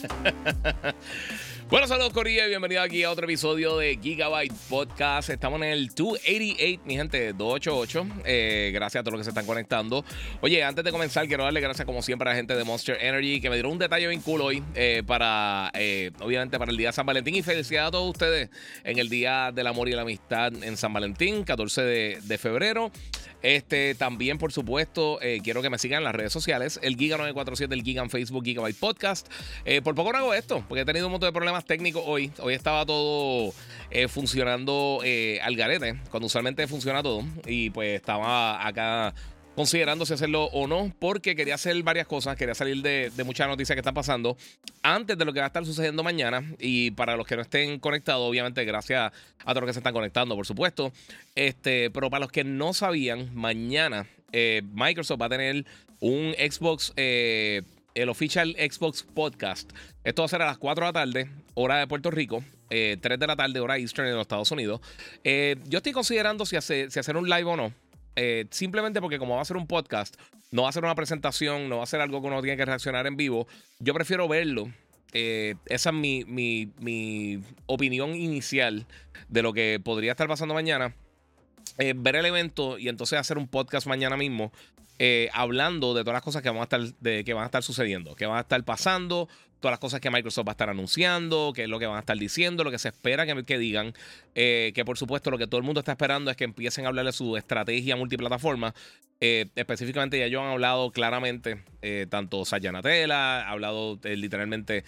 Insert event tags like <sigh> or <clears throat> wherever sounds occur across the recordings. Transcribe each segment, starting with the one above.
<laughs> bueno, saludos Corilla y bienvenido aquí a otro episodio de Gigabyte Podcast. Estamos en el 288, mi gente, 288. Eh, gracias a todos los que se están conectando. Oye, antes de comenzar, quiero darle gracias como siempre a la gente de Monster Energy que me dieron un detalle bien cool hoy eh, para, eh, obviamente, para el día de San Valentín. Y felicidades a todos ustedes en el Día del Amor y la Amistad en San Valentín, 14 de, de febrero. Este, también, por supuesto, eh, quiero que me sigan en las redes sociales. El Giga947, el Giga en Facebook, Gigabyte Podcast. Eh, por poco no hago esto, porque he tenido un montón de problemas técnicos hoy. Hoy estaba todo eh, funcionando al garete, cuando usualmente funciona todo. Y pues estaba acá considerando si hacerlo o no, porque quería hacer varias cosas, quería salir de, muchas noticias que están pasando antes de lo que va a estar sucediendo mañana. Y para los que no estén conectados, obviamente, gracias a todos los que se están conectando, por supuesto. Este, pero para los que no sabían, mañana eh, Microsoft va a tener un Xbox. Eh, el Official Xbox Podcast. Esto va a ser a las 4 de la tarde, hora de Puerto Rico. 3 eh, de la tarde, hora Eastern en los Estados Unidos. yo estoy considerando si, si hacer un live o no. Eh, simplemente porque como va a ser un podcast, no va a ser una presentación, no va a ser algo que uno tiene que reaccionar en vivo, yo prefiero verlo. Eh, esa es mi, mi, opinión inicial de lo que podría estar pasando mañana. Eh, ver el evento y entonces hacer un podcast mañana mismo hablando de todas las cosas que van, a estar, que van a estar sucediendo, que van a estar pasando, todas las cosas que Microsoft va a estar anunciando, qué es lo que van a estar diciendo, lo que se espera que, que digan. Eh, que por supuesto lo que todo el mundo está esperando es que empiecen a hablar de su estrategia multiplataforma. Eh, específicamente ya ellos han hablado claramente, eh, tanto Satya Nadella, ha hablado literalmente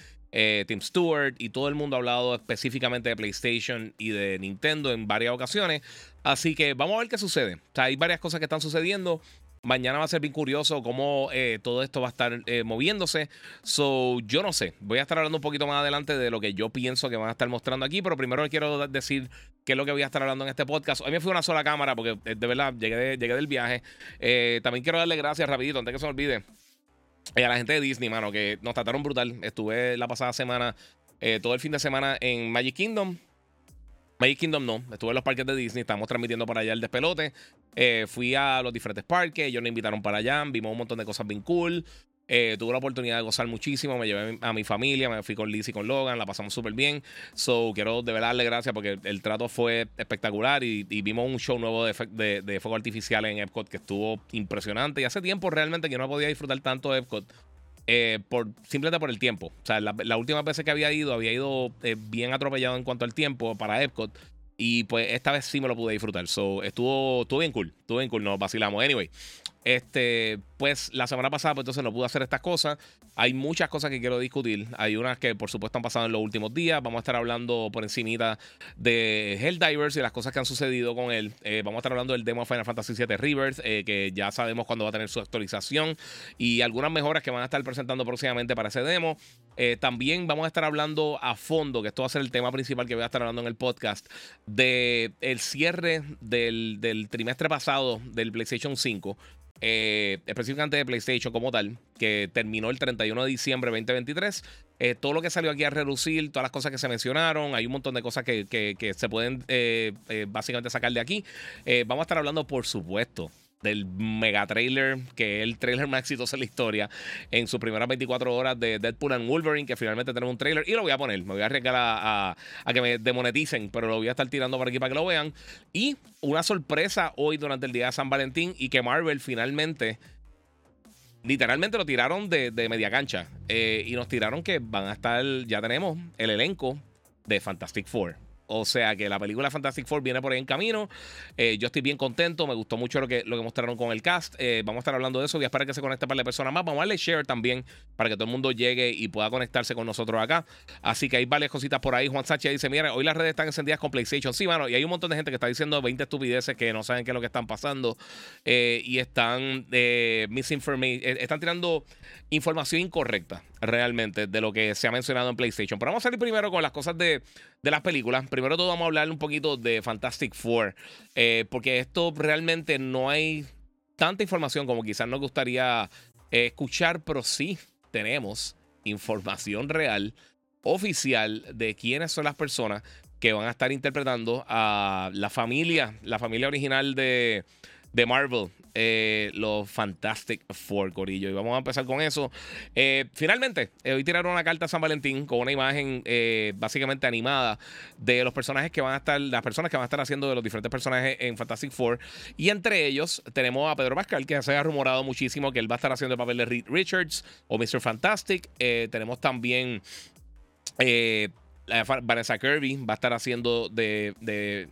Tim Stewart y todo el mundo ha hablado específicamente de PlayStation y de Nintendo en varias ocasiones. Así que vamos a ver qué sucede. Hay varias cosas que están sucediendo. Mañana va a ser bien curioso cómo eh, todo esto va a estar eh, moviéndose. So, yo no sé. Voy a estar hablando un poquito más adelante de lo que yo pienso que van a estar mostrando aquí, pero primero quiero decir qué es lo que voy a estar hablando en este podcast. Hoy me fui una sola cámara porque eh, de verdad llegué, llegué del viaje. también quiero darle gracias rapidito, antes que se me olvide, a la gente de Disney, mano, que nos trataron brutal. Estuve la pasada semana, todo el fin de semana en Magic Kingdom. Magic Kingdom no, estuve en los parques de Disney, estamos transmitiendo para allá el despelote. Eh, fui a los diferentes parques, ellos nos invitaron para allá, vimos un montón de cosas bien cool. Eh, tuve la oportunidad de gozar muchísimo, me llevé a mi familia, me fui con Liz y con Logan, la pasamos súper bien. So, quiero de verdad darle gracias porque el trato fue espectacular y, vimos un show nuevo de, de, fuego artificial en Epcot que estuvo impresionante. Y hace tiempo realmente que no podía disfrutar tanto de Epcot. Eh, por, simplemente por el tiempo. O sea, la, última vez que había ido, había ido eh, bien atropellado en cuanto al tiempo para Epcot. Y pues esta vez sí me lo pude disfrutar. So, estuvo, estuvo bien cool. Estuvo bien cool. Nos vacilamos. Anyway. Este, pues la semana pasada, pues entonces no pude hacer estas cosas. Hay muchas cosas que quiero discutir. Hay unas que, por supuesto, han pasado en los últimos días. Vamos a estar hablando por encimita de Helldivers y las cosas que han sucedido con él. Eh, vamos a estar hablando del demo de Final Fantasy VII Rivers, eh, que ya sabemos cuándo va a tener su actualización y algunas mejoras que van a estar presentando próximamente para ese demo. Eh, también vamos a estar hablando a fondo, que esto va a ser el tema principal que voy a estar hablando en el podcast, de el cierre del, del trimestre pasado del PlayStation 5 eh, específicamente de PlayStation como tal, que terminó el 31 de diciembre de 2023. Eh, todo lo que salió aquí a reducir, todas las cosas que se mencionaron, hay un montón de cosas que, se pueden eh, básicamente sacar de aquí. vamos a estar hablando, por supuesto, del mega trailer, que es el trailer más exitoso de la historia, en sus primeras 24 horas de Deadpool and Wolverine, que finalmente tenemos un trailer. Y lo voy a poner, me voy a arriesgar a, que me demoneticen, pero lo voy a estar tirando por aquí para que lo vean. Y una sorpresa hoy durante el día de San Valentín y que Marvel finalmente literalmente lo tiraron de, media cancha eh, y nos tiraron que van a estar, ya tenemos el elenco de Fantastic Four. O sea que la película Fantastic Four viene por ahí en camino. Eh, yo estoy bien contento. Me gustó mucho lo que, lo que mostraron con el cast. Eh, vamos a estar hablando de eso. Voy a que se conecte para la personas más. Vamos a darle share también para que todo el mundo llegue y pueda conectarse con nosotros acá. Así que hay varias cositas por ahí. Juan Sánchez dice: Mira, hoy las redes están encendidas con PlayStation. Sí, mano. Y hay un montón de gente que está diciendo 20 estupideces que no saben qué es lo que están pasando. Eh, y están están tirando información incorrecta realmente de lo que se ha mencionado en PlayStation. Pero vamos a salir primero con las cosas de, las películas. Primero todo vamos a hablar un poquito de Fantastic Four, eh, porque esto realmente no hay tanta información como quizás nos gustaría eh, escuchar, pero sí tenemos información real, oficial, de quiénes son las personas que van a estar interpretando a la familia, la familia original de, de Marvel eh, los Fantastic Four, Corillo. Y vamos a empezar con eso. Eh, finalmente, eh, hoy tiraron una carta a San Valentín con una imagen básicamente animada de los personajes que van a estar, las personas que van a estar haciendo de los diferentes personajes en Fantastic Four. Y entre ellos tenemos a Pedro Pascal, que se ha rumorado muchísimo que él va a estar haciendo el papel de Reed Richards o Mr. Fantastic. tenemos también. Vanessa Kirby va a estar haciendo de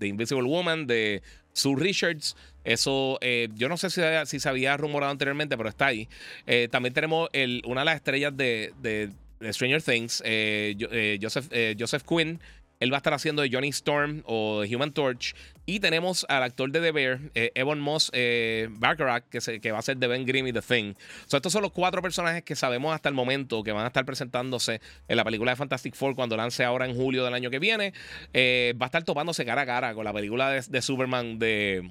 Invisible Woman, de Sue Richards. Eso, eh, yo no sé si, si, se había rumorado anteriormente, pero está ahí. Eh, también tenemos una de las estrellas de, de, Stranger Things, eh, Joseph, Joseph Quinn. Él va a estar haciendo de Johnny Storm o de Human Torch. Y tenemos al actor de The Bear, Evan Moss Baccarat, que, que va a ser de Ben Grimm y The Thing. estos son los cuatro personajes que sabemos hasta el momento que van a estar presentándose en la película de Fantastic Four cuando lance ahora en julio del año que viene. va a estar topándose cara a cara con la película de Superman de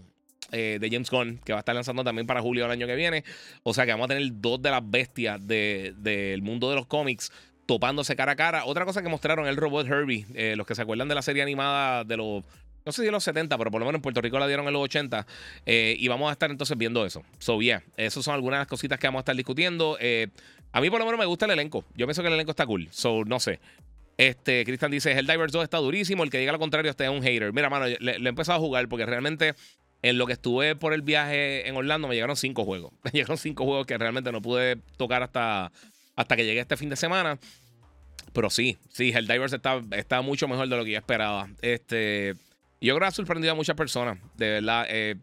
eh, de James Gunn, que va a estar lanzando también para julio del año que viene. O sea que vamos a tener dos de las bestias del mundo de los cómics topándose cara a cara. Otra cosa que mostraron el robot Herbie, eh, los que se acuerdan de la serie animada de los no sé si de los 70, pero por lo menos en Puerto Rico la dieron en los 80. Eh, y vamos a estar entonces viendo eso. So, yeah, esas son algunas de las cositas que vamos a estar discutiendo. a mí por lo menos me gusta el elenco. Yo pienso que el elenco está cool. So, no sé. Este, Cristian dice, el Divers 2 está durísimo. El que diga lo contrario, este es un hater. Mira, mano, le, le he empezado a jugar porque realmente en lo que estuve por el viaje en Orlando me llegaron cinco juegos. <laughs> Me llegaron cinco juegos que realmente no pude tocar hasta, hasta que llegué este fin de semana. Pero sí, sí, el Divers está, está mucho mejor de lo que yo esperaba. Este, yo creo que ha sorprendido a muchas personas. De verdad, eh,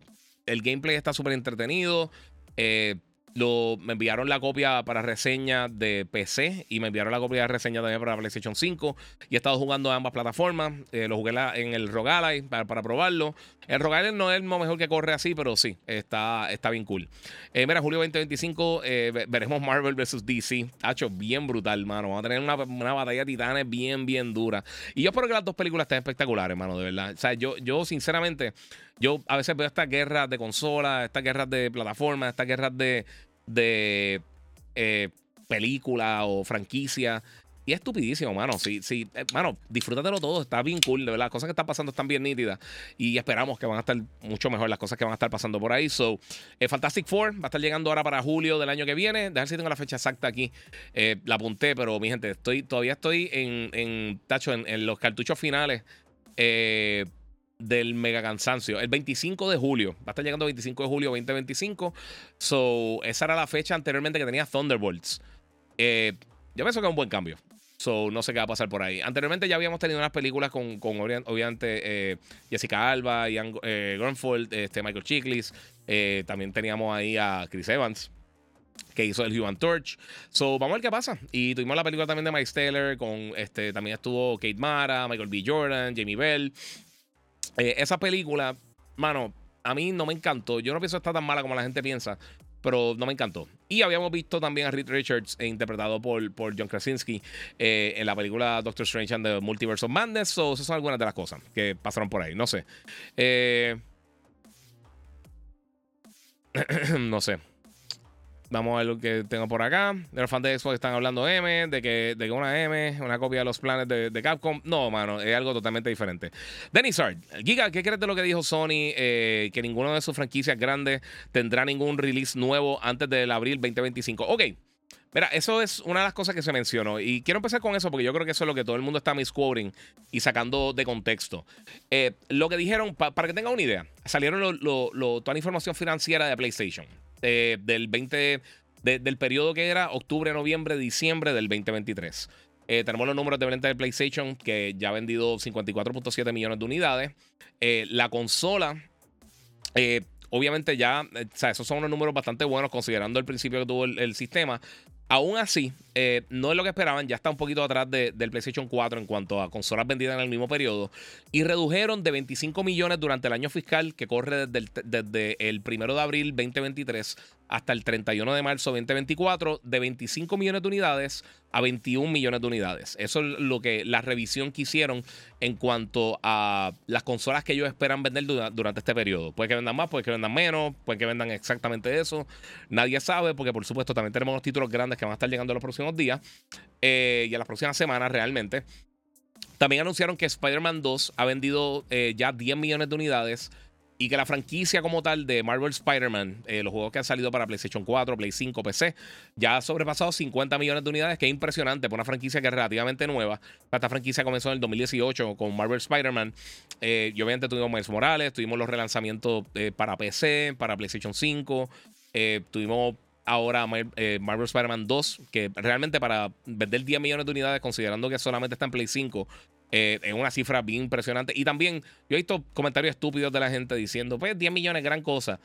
el gameplay está súper entretenido. Eh, me enviaron la copia para reseña de PC y me enviaron la copia de reseña también para PlayStation 5. Y he estado jugando a ambas plataformas. Eh, lo jugué en el Rogue para, para, probarlo. El Rogue no es lo mejor que corre así, pero sí, está, está bien cool. Eh, mira, julio 2025 eh, veremos Marvel vs. DC. Ha hecho bien brutal, mano. Vamos a tener una, batalla de titanes bien, bien dura. Y yo espero que las dos películas estén espectaculares, mano, de verdad. O sea, yo, yo sinceramente, yo a veces veo estas guerras de consolas, estas guerras de plataformas, estas guerras de de eh, película o franquicia. Y es estupidísimo, mano. Sí, sí, eh, mano, disfrútatelo todo. Está bien cool, de verdad. Las cosas que están pasando están bien nítidas. Y esperamos que van a estar mucho mejor las cosas que van a estar pasando por ahí. So, eh, Fantastic Four va a estar llegando ahora para julio del año que viene. Dejar si tengo la fecha exacta aquí. la apunté, pero mi gente, estoy, todavía estoy en, en tacho, en, en los cartuchos finales. Eh, del mega cansancio. El 25 de julio. Va a estar llegando el 25 de julio 2025. So, esa era la fecha anteriormente que tenía Thunderbolts. Eh, yo pienso que es un buen cambio. So, no sé qué va a pasar por ahí. Anteriormente ya habíamos tenido unas películas con, con obviamente, eh, Jessica Alba, Ian eh, este, Michael Chiklis. Eh, también teníamos ahí a Chris Evans, que hizo el Human Torch. So, vamos a ver qué pasa. Y tuvimos la película también de Mike Taylor, con este, también estuvo Kate Mara, Michael B. Jordan, Jamie Bell. Eh, esa película, mano, a mí no me encantó. Yo no pienso que está tan mala como la gente piensa, pero no me encantó. Y habíamos visto también a Reed Richards, eh, interpretado por, por John Krasinski, eh, en la película Doctor Strange and the Multiverse of Madness. So, esas son algunas de las cosas que pasaron por ahí. No sé. <clears throat> no sé. Vamos a ver lo que tengo por acá. De los fans de Xbox están hablando M, de que, de que una M, una copia de los planes de, Capcom. No, mano, es algo totalmente diferente. Dennis Sard, Giga, ¿qué crees de lo que dijo Sony? Eh, que ninguna de sus franquicias grandes tendrá ningún release nuevo antes del abril 2025. Ok. Mira, eso es una de las cosas que se mencionó. Y quiero empezar con eso porque yo creo que eso es lo que todo el mundo está misquoting y sacando de contexto. Eh, lo que dijeron, para que tengan una idea, salieron toda la información financiera de PlayStation. Eh, del 20, del periodo que era octubre, noviembre, diciembre del 2023. tenemos los números de venta de PlayStation, que ya ha vendido 54.7 millones de unidades. la consola, obviamente ya, o sea, esos son unos números bastante buenos considerando el principio que tuvo el sistema. Aún así, eh, no es lo que esperaban, ya está un poquito atrás del PlayStation 4 en cuanto a consolas vendidas en el mismo periodo. Y redujeron de 25 millones durante el año fiscal que corre desde el, desde el 1 de abril 2023 hasta el 31 de marzo 2024 de 25 millones de unidades a 21 millones de unidades. Eso es lo que la revisión que hicieron en cuanto a las consolas que ellos esperan vender durante este periodo. Puede que vendan más, puede que vendan menos, puede que vendan exactamente eso. Nadie sabe porque por supuesto también tenemos los títulos grandes que van a estar llegando en los próximos días eh, y en las próximas semanas realmente. También anunciaron que Spider-Man 2 ha vendido eh, ya 10 millones de unidades y que la franquicia como tal de Marvel Spider-Man, eh, los juegos que han salido para PlayStation 4, Play 5, PC, ya ha sobrepasado 50 millones de unidades, que es impresionante para una franquicia que es relativamente nueva. Esta franquicia comenzó en el 2018 con Marvel Spider-Man. Eh, y obviamente tuvimos Miles Morales, tuvimos los relanzamientos eh, para PC, para PlayStation 5, tuvimos ahora Marvel Spider-Man 2, que realmente para vender 10 millones de unidades, considerando que solamente está en Play 5, eh, es una cifra bien impresionante. Y también yo he visto comentarios estúpidos de la gente diciendo, pues 10 millones, gran cosa.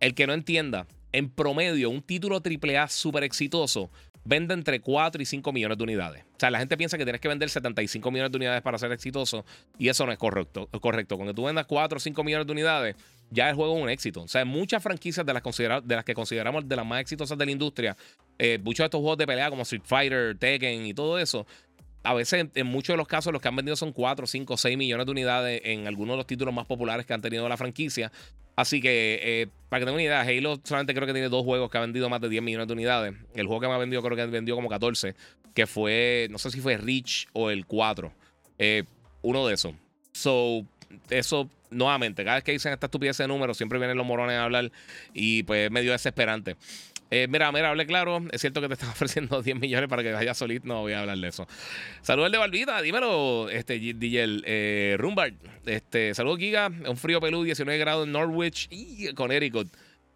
El que no entienda, en promedio, un título AAA súper exitoso vende entre 4 y 5 millones de unidades. O sea, la gente piensa que tienes que vender 75 millones de unidades para ser exitoso y eso no es correcto. correcto. Cuando tú vendas 4 o 5 millones de unidades, ya el juego es un éxito. O sea, muchas franquicias de las, de las que consideramos de las más exitosas de la industria, eh, muchos de estos juegos de pelea como Street Fighter, Tekken y todo eso, a veces, en muchos de los casos, los que han vendido son 4, 5, 6 millones de unidades en algunos de los títulos más populares que han tenido la franquicia. Así que, eh, para que tengan una idea, Halo solamente creo que tiene dos juegos que han vendido más de 10 millones de unidades. El juego que me ha vendido creo que vendido como 14, que fue, no sé si fue Reach o el 4. Eh, uno de esos. So, eso, nuevamente, cada vez que dicen esta estupidez de números, siempre vienen los morones a hablar y pues es medio desesperante. Eh, mira, mira, hable claro. Es cierto que te están <laughs> ofreciendo 10 millones para que vayas solito. No voy a hablar de eso. Saludos de Barbita, dímelo, este, DJ eh, Rumbard. Este, saludos, Giga. Un frío pelú, 19 grados en Norwich y Connecticut.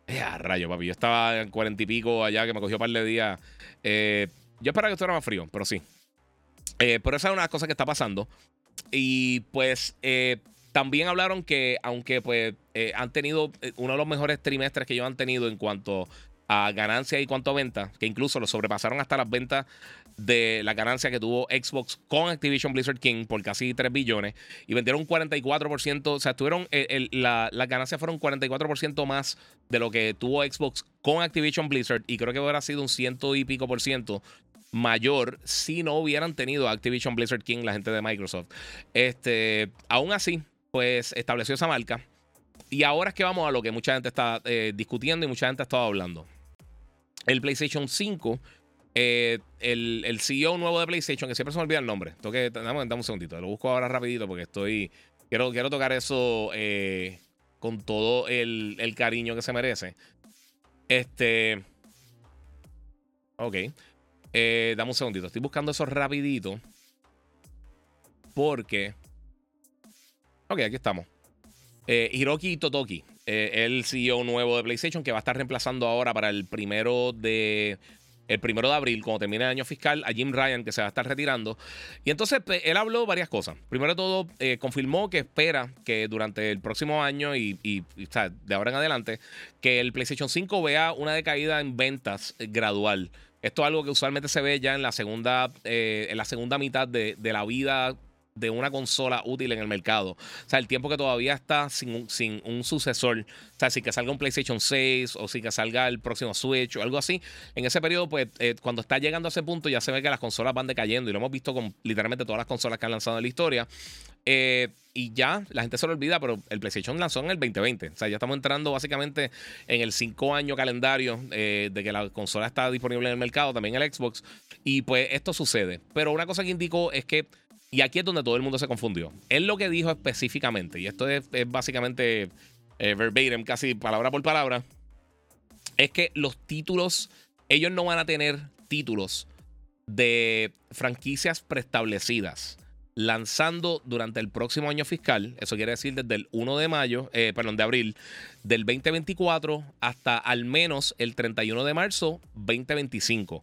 Eh, rayo, papi. Yo estaba en 40 y pico allá que me cogió un par de días. Eh, yo esperaba que estuviera más frío, pero sí. pero esa es una cosas que está pasando. Y pues también hablaron que, aunque pues han tenido uno de los mejores trimestres que ellos han tenido en cuanto a ganancias y cuanto a ventas, que incluso lo sobrepasaron hasta las ventas de la ganancia que tuvo Xbox con Activision Blizzard King por casi 3 billones y vendieron 44%, o sea, tuvieron eh, las ganancias fueron 44% más de lo que tuvo Xbox con Activision Blizzard y creo que hubiera sido un ciento y pico por ciento mayor si no hubieran tenido Activision Blizzard King la gente de Microsoft. Este, aún así, pues estableció esa marca. Y ahora es que vamos a lo que mucha gente está eh, discutiendo y mucha gente ha estado hablando el PlayStation 5, eh, el, CEO nuevo de PlayStation, que siempre se me olvida el nombre. Tengo dame, un segundito, lo busco ahora rapidito porque estoy... Quiero, quiero tocar eso eh, con todo el, cariño que se merece. Este... Ok. Eh, dame un segundito. Estoy buscando eso rapidito. Porque... Ok, aquí estamos. Hiroki Totoki eh, el CEO nuevo de PlayStation que va a estar reemplazando ahora para el primero de el primero de abril, cuando termine el año fiscal, a Jim Ryan, que se va a estar retirando. Y entonces pues, él habló varias cosas. Primero de todo, eh, confirmó que espera que durante el próximo año y, de ahora en adelante, que el PlayStation 5 vea una decaída en ventas gradual. Esto es algo que usualmente se ve ya en la segunda, eh, en la segunda mitad de, de la vida de una consola útil en el mercado. O sea, el tiempo que todavía está sin un, sin un sucesor. O sea, si que salga un PlayStation 6 o si que salga el próximo Switch o algo así. En ese periodo, pues, eh, cuando está llegando a ese punto, ya se ve que las consolas van decayendo. Y lo hemos visto con literalmente todas las consolas que han lanzado en la historia. Eh, y ya, la gente se lo olvida, pero el PlayStation lanzó en el 2020. O sea, ya estamos entrando básicamente en el 5 año calendario eh, de que la consola está disponible en el mercado, también el Xbox. Y pues esto sucede. Pero una cosa que indicó es que y aquí es donde todo el mundo se confundió. Él lo que dijo específicamente, y esto es, básicamente eh, verbatim, casi palabra por palabra, es que los títulos, ellos no van a tener títulos de franquicias preestablecidas lanzando durante el próximo año fiscal, eso quiere decir desde el 1 de mayo, eh, perdón, de abril del 2024 hasta al menos el 31 de marzo 2025.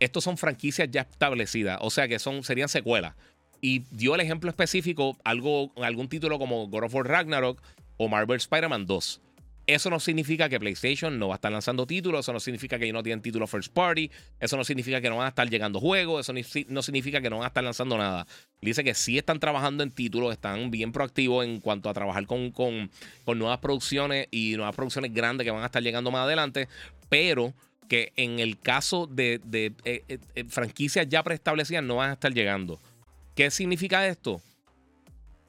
estos son franquicias ya establecidas, o sea que son, serían secuelas. Y dio el ejemplo específico, algo, algún título como God of War Ragnarok o Marvel Spider-Man 2. Eso no significa que PlayStation no va a estar lanzando títulos, eso no significa que ellos no tienen títulos first party, eso no significa que no van a estar llegando juegos, eso no significa que no van a estar lanzando nada. Dice que sí están trabajando en títulos, están bien proactivos en cuanto a trabajar con, con, nuevas producciones y nuevas producciones grandes que van a estar llegando más adelante, pero que en el caso de, de eh, eh, eh, franquicias ya preestablecidas no van a estar llegando. ¿Qué significa esto?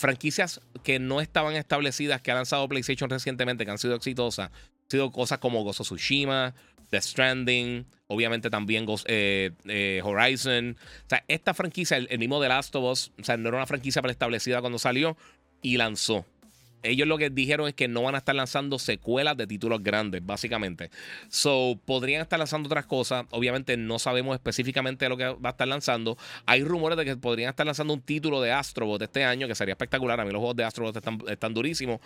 franquicias que no estaban establecidas que ha lanzado PlayStation recientemente, que han sido exitosas, han sido cosas como Gozo Tsushima, The Stranding, obviamente también eh, eh, Horizon. O sea, esta franquicia, el, el, mismo The Last of Us, o sea, no era una franquicia preestablecida cuando salió y lanzó ellos lo que dijeron es que no van a estar lanzando secuelas de títulos grandes, básicamente. So, podrían estar lanzando otras cosas. Obviamente no sabemos específicamente lo que va a estar lanzando. Hay rumores de que podrían estar lanzando un título de Astrobot este año, que sería espectacular. A mí los juegos de Astrobot están, durísimos.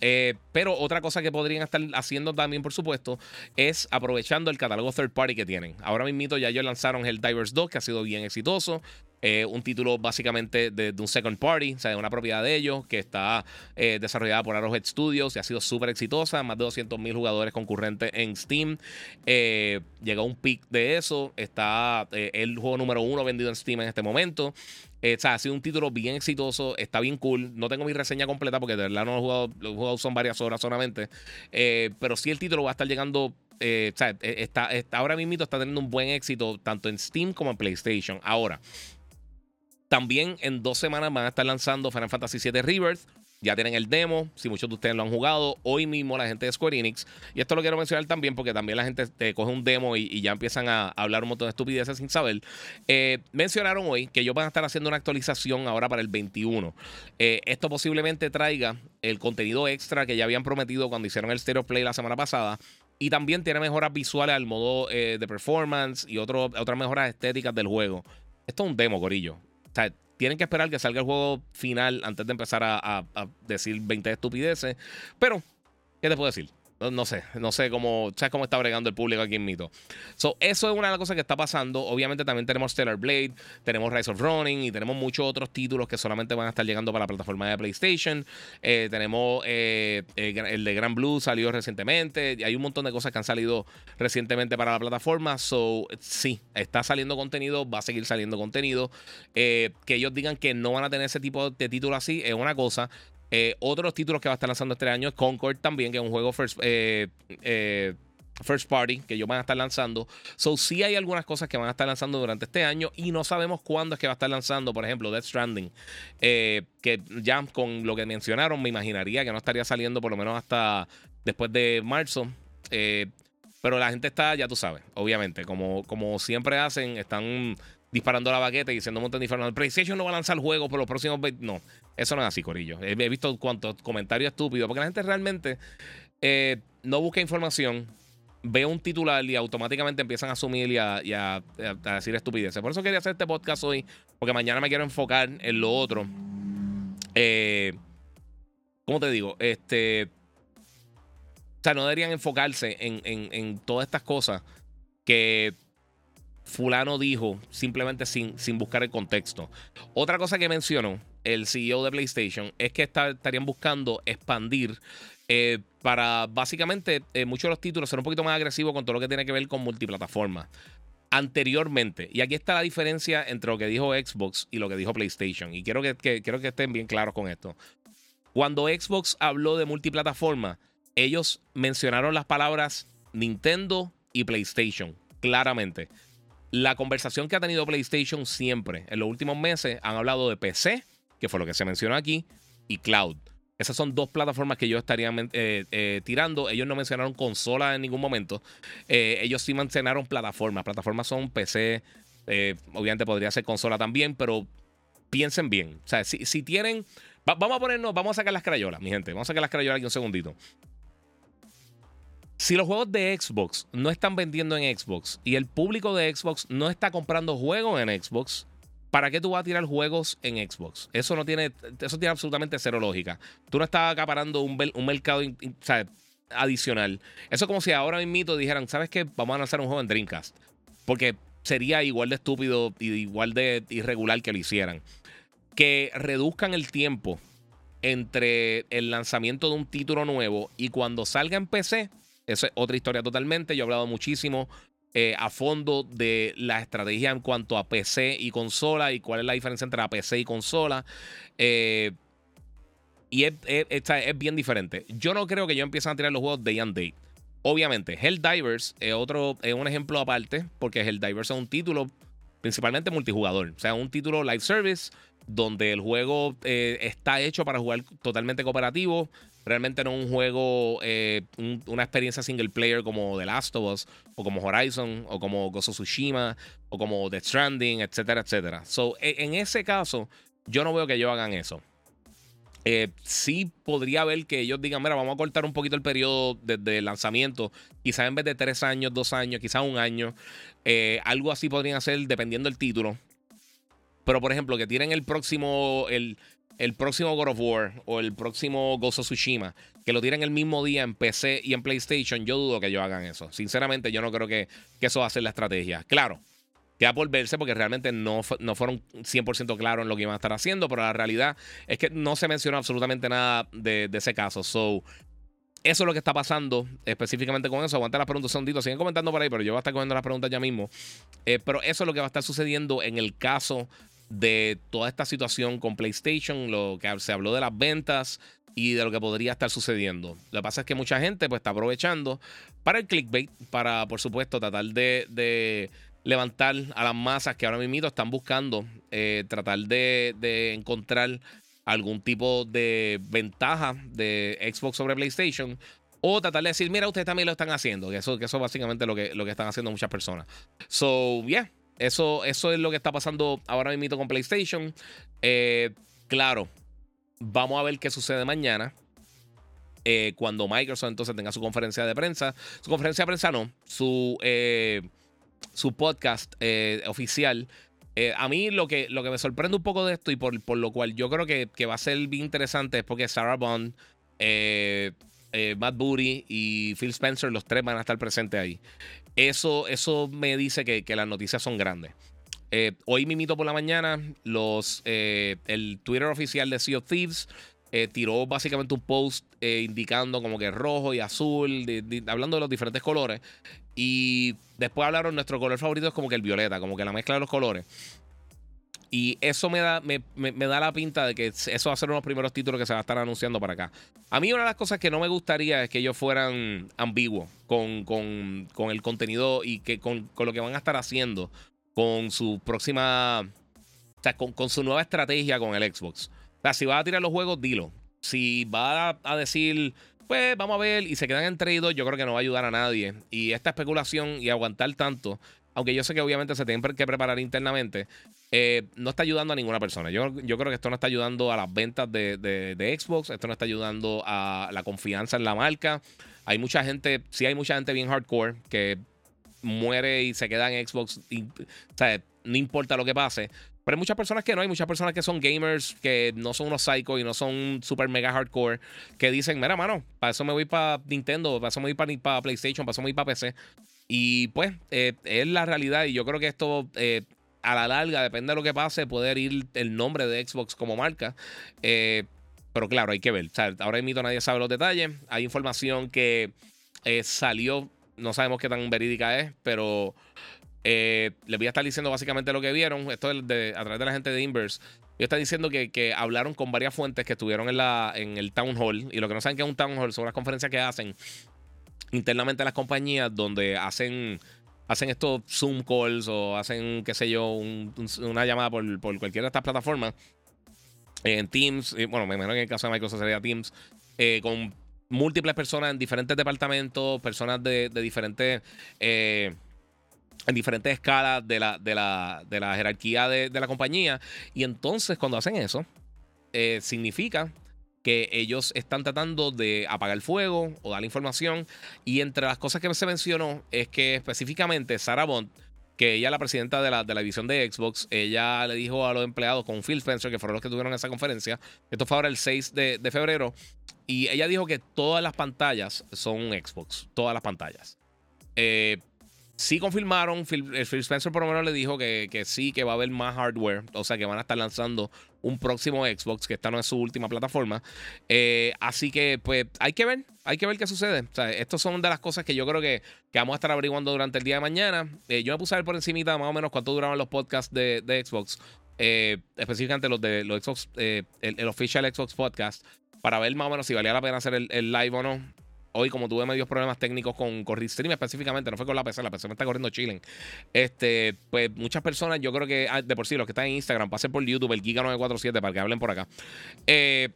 Eh, pero otra cosa que podrían estar haciendo también, por supuesto, es aprovechando el catálogo third party que tienen. Ahora mismo ya ellos lanzaron el Divers 2, que ha sido bien exitoso. Eh, un título básicamente de, un second party, o sea, de una propiedad de ellos, que está eh, desarrollada por Arrowhead Studios y ha sido súper exitosa. Más de 200 mil jugadores concurrentes en Steam. Eh, llegó un pic de eso. Está el juego número uno vendido en Steam en este momento. o sea, ha sido un título bien exitoso, está bien cool. No tengo mi reseña completa porque de verdad no lo he jugado, lo he jugado son varias horas solamente. pero sí el título va a estar llegando o sea, está, está, ahora mismo está teniendo un buen éxito tanto en Steam como en PlayStation. Ahora, también en dos semanas van a estar lanzando Final Fantasy VII Rebirth. Ya tienen el demo, si muchos de ustedes lo han jugado. Hoy mismo la gente de Square Enix. Y esto lo quiero mencionar también porque también la gente te coge un demo y, ya empiezan a, hablar un montón de estupideces sin saber. Eh, mencionaron hoy que ellos van a estar haciendo una actualización ahora para el 21. Eh, esto posiblemente traiga el contenido extra que ya habían prometido cuando hicieron el Stereo Play la semana pasada. Y también tiene mejoras visuales al modo eh, de performance y otras mejoras estéticas del juego. Esto es un demo, Corillo. O sea, tienen que esperar que salga el juego final antes de empezar a, a decir 20 estupideces. Pero, ¿qué te puedo decir? No sé, no sé cómo, ¿sabes cómo está bregando el público aquí en Mito? So, eso es una de las cosas que está pasando. Obviamente también tenemos Stellar Blade, tenemos Rise of Running y tenemos muchos otros títulos que solamente van a estar llegando para la plataforma de PlayStation. Eh, tenemos eh, eh, el de Grand Blue salió recientemente. Hay un montón de cosas que han salido recientemente para la plataforma. So, sí, está saliendo contenido, va a seguir saliendo contenido. que ellos digan que no van a tener ese tipo de título así es una cosa. Eh, títulos que va a estar lanzando este año es Concord también, que es un juego first, eh, eh, first party que ellos van a estar lanzando. So, sí hay algunas cosas que van a estar lanzando durante este año y no sabemos cuándo es que va a estar lanzando, por ejemplo, Death Stranding, que ya con lo que mencionaron me imaginaría que no estaría saliendo por lo menos hasta después de marzo. pero la gente está, ya tú sabes, obviamente, como, como siempre hacen, están disparando la baqueta y diciendo un montón de información. PlayStation no va a lanzar juegos por los próximos No, eso no es así, Corillo. He, visto cuantos comentarios estúpidos, porque la gente realmente eh, no busca información, ve un titular y automáticamente empiezan a asumir y a, decir estupideces. Por eso quería hacer este podcast hoy, porque mañana me quiero enfocar en lo otro. Eh, ¿Cómo te digo? Este. O sea, no deberían enfocarse en, en todas estas cosas que fulano dijo simplemente sin, sin buscar el contexto. Otra cosa que mencionó el CEO de PlayStation es que estarían buscando expandir eh, para básicamente eh, muchos de los títulos ser un poquito más agresivos con todo lo que tiene que ver con multiplataforma. Anteriormente, y aquí está la diferencia entre lo que dijo Xbox y lo que dijo PlayStation, y quiero que, quiero que estén bien claros con esto. Cuando Xbox habló de multiplataforma, ellos mencionaron las palabras Nintendo y PlayStation, claramente la conversación que ha tenido PlayStation siempre en los últimos meses han hablado de PC, que fue lo que se mencionó aquí, y cloud. Esas son dos plataformas que ellos estarían eh, eh, tirando. Ellos no mencionaron consola en ningún momento. Eh, ellos sí mencionaron plataformas. Plataformas son PC. obviamente podría ser consola también, pero piensen bien. O sea, si, tienen. vamos a ponernos, vamos a sacar las crayolas, mi gente. Vamos a sacar las crayolas aquí un segundito. Si los juegos de Xbox no están vendiendo en Xbox y el público de Xbox no está comprando juegos en Xbox, ¿para qué tú vas a tirar juegos en Xbox? Eso no tiene, eso tiene absolutamente cero lógica. Tú no estás acaparando un, un mercado adicional. Eso es como si ahora mismo dijeran, ¿sabes qué? Vamos a lanzar un juego en Dreamcast. Porque sería igual de estúpido y igual de irregular que lo hicieran. Que reduzcan el tiempo entre el lanzamiento de un título nuevo y cuando salga en PC, esa es otra historia totalmente. Yo he hablado muchísimo eh, a fondo de la estrategia en cuanto a PC y consola y cuál es la diferencia entre la PC y consola. Eh, y es, es, bien diferente. Yo no creo que yo empiece a tirar los juegos day and date. Obviamente, Helldivers es otro, es un ejemplo aparte, porque Helldivers es un título principalmente multijugador. O sea, un título live service donde el juego eh, está hecho para jugar totalmente cooperativo. Realmente no un juego, eh, una experiencia single player como The Last of Us, o como Horizon, o como Gozo Tsushima, o como The Stranding, etcétera, etcétera. So, e, en ese caso, yo no veo que ellos hagan eso. Eh, sí podría haber que ellos digan, mira, vamos a cortar un poquito el periodo desde el lanzamiento, quizás en vez de tres años, dos años, quizás un año. algo así podrían hacer dependiendo del título. Pero, por ejemplo, que tienen el próximo, el, el próximo God of War o el próximo of Tsushima, que lo tienen el mismo día en PC y en PlayStation, yo dudo que ellos hagan eso. Sinceramente, yo no creo que, eso va a ser la estrategia. Claro, queda por verse porque realmente no, no fueron 100% claros en lo que iban a estar haciendo, pero la realidad es que no se mencionó absolutamente nada de, ese caso. So, eso es lo que está pasando específicamente con eso. Aguanta las preguntas, segundito. Siguen comentando por ahí, pero yo voy a estar cogiendo las preguntas ya mismo. Eh, pero eso es lo que va a estar sucediendo en el caso de toda esta situación con PlayStation, lo que se habló de las ventas y de lo que podría estar sucediendo. Lo que pasa es que mucha gente pues, está aprovechando para el clickbait, para por supuesto tratar de, levantar a las masas que ahora mismo están buscando eh, tratar de, encontrar algún tipo de ventaja de Xbox sobre PlayStation. O tratar de decir, mira, ustedes también lo están haciendo. Que eso, que eso es básicamente lo que, lo que están haciendo muchas personas. So, yeah, eso, eso es lo que está pasando ahora mismo con PlayStation. Eh, claro, vamos a ver qué sucede mañana. Eh, cuando Microsoft entonces tenga su conferencia de prensa. Su conferencia de prensa no, su, eh, su podcast oficial. a mí lo que, lo que me sorprende un poco de esto y por, lo cual yo creo que, que, va a ser bien interesante es porque Sarah Bond, Matt Booty y Phil Spencer, los tres van a estar presentes ahí. Eso, eso me dice que, las noticias son grandes. Eh, hoy mimito por la mañana, los, eh, el Twitter oficial de Sea of Thieves eh, tiró básicamente un post indicando como que rojo y azul, hablando de los diferentes colores. Y después hablaron, nuestro color favorito es como que el violeta, como que la mezcla de los colores. Y eso me da, me, da la pinta de que eso va a ser uno de los primeros títulos que se va a estar anunciando para acá. A mí una de las cosas que no me gustaría es que ellos fueran ambiguos con, el contenido y que con, lo que van a estar haciendo con su próxima... O sea, con, su nueva estrategia con el Xbox. O sea, si va a tirar los juegos, dilo. Si va a, decir, pues vamos a ver, y se quedan entre yo creo que no va a ayudar a nadie. Y esta especulación y aguantar tanto aunque yo sé que obviamente se tienen que preparar internamente, eh, no está ayudando a ninguna persona. Yo, yo creo que esto no está ayudando a las ventas de, Xbox, esto no está ayudando a la confianza en la marca. Hay mucha gente, sí hay mucha gente bien hardcore que muere y se queda en Xbox, o sea, no importa lo que pase. Pero hay muchas personas que no, hay muchas personas que son gamers, que no son unos psychos y no son super mega hardcore, que dicen, mira, mano, para eso me voy para Nintendo, para eso me voy para, para PlayStation, para eso me voy para PC. Y pues eh, es la realidad y yo creo que esto eh, a la larga, depende de lo que pase, puede ir el nombre de Xbox como marca. Eh, pero claro, hay que ver. ahora mismo nadie sabe los detalles. Hay información que salió, no sabemos qué tan verídica es, pero les voy a estar diciendo básicamente lo que vieron. Esto es de, a través de la gente de Inverse. Ellos están diciendo que, que, hablaron con varias fuentes que estuvieron en, la, en el Town Hall. Y lo que no saben que es un Town Hall son las conferencias que hacen internamente las compañías donde hacen hacen estos Zoom calls o hacen, qué sé yo, una llamada por, cualquiera de estas plataformas. En Teams, bueno, me imagino que en el caso de Microsoft sería Teams, eh, con múltiples personas en diferentes departamentos, personas de, diferentes. Eh, en diferentes escalas de la, de la, de la jerarquía de, la compañía. Y entonces, cuando hacen eso, eh, significa que ellos están tratando de apagar el fuego o dar información. Y entre las cosas que se mencionó es que específicamente Sarah Bond, que ella es la presidenta de la, de la división de Xbox, ella le dijo a los empleados con Phil Spencer, que fueron los que tuvieron esa conferencia, esto fue ahora el 6 de, febrero, y ella dijo que todas las pantallas son Xbox, todas las pantallas. Eh, sí confirmaron, el Phil Spencer por lo menos le dijo que, que, sí, que va a haber más hardware, o sea que van a estar lanzando un próximo Xbox, que esta no es su última plataforma. Eh, así que pues hay que ver, hay que ver qué sucede. O sea, estas son de las cosas que yo creo que, que vamos a estar averiguando durante el día de mañana. Eh, yo me puse a ver por encimita más o menos cuánto duraban los podcasts de, de Xbox, eh, específicamente los de los Xbox, el, el, official Xbox podcast, para ver más o menos si valía la pena hacer el live o no. Hoy, como tuve medios problemas técnicos con, con Stream específicamente, no fue con la PC, la PC me está corriendo chilling. Este, pues muchas personas, yo creo que ah, de por sí, los que están en Instagram, pasen por YouTube, el Giga947 para que hablen por acá. Eh,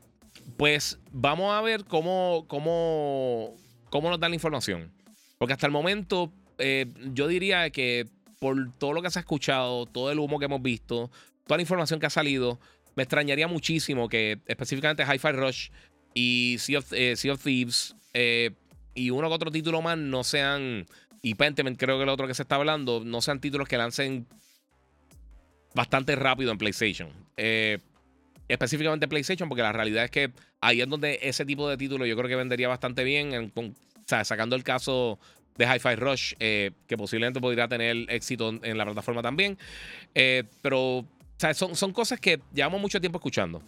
pues vamos a ver cómo, cómo, cómo nos dan la información. Porque hasta el momento, eh, yo diría que por todo lo que se ha escuchado, todo el humo que hemos visto, toda la información que ha salido, me extrañaría muchísimo que específicamente Hi-Fi Rush y Sea of, eh, sea of Thieves eh, y uno que otro título más no sean, y Pentiment creo que el otro que se está hablando, no sean títulos que lancen bastante rápido en PlayStation. Eh, específicamente PlayStation, porque la realidad es que ahí es donde ese tipo de título yo creo que vendería bastante bien, sacando el caso de Hi-Fi Rush, eh, que posiblemente podría tener éxito en la plataforma también. pero son, son cosas que llevamos mucho tiempo escuchando.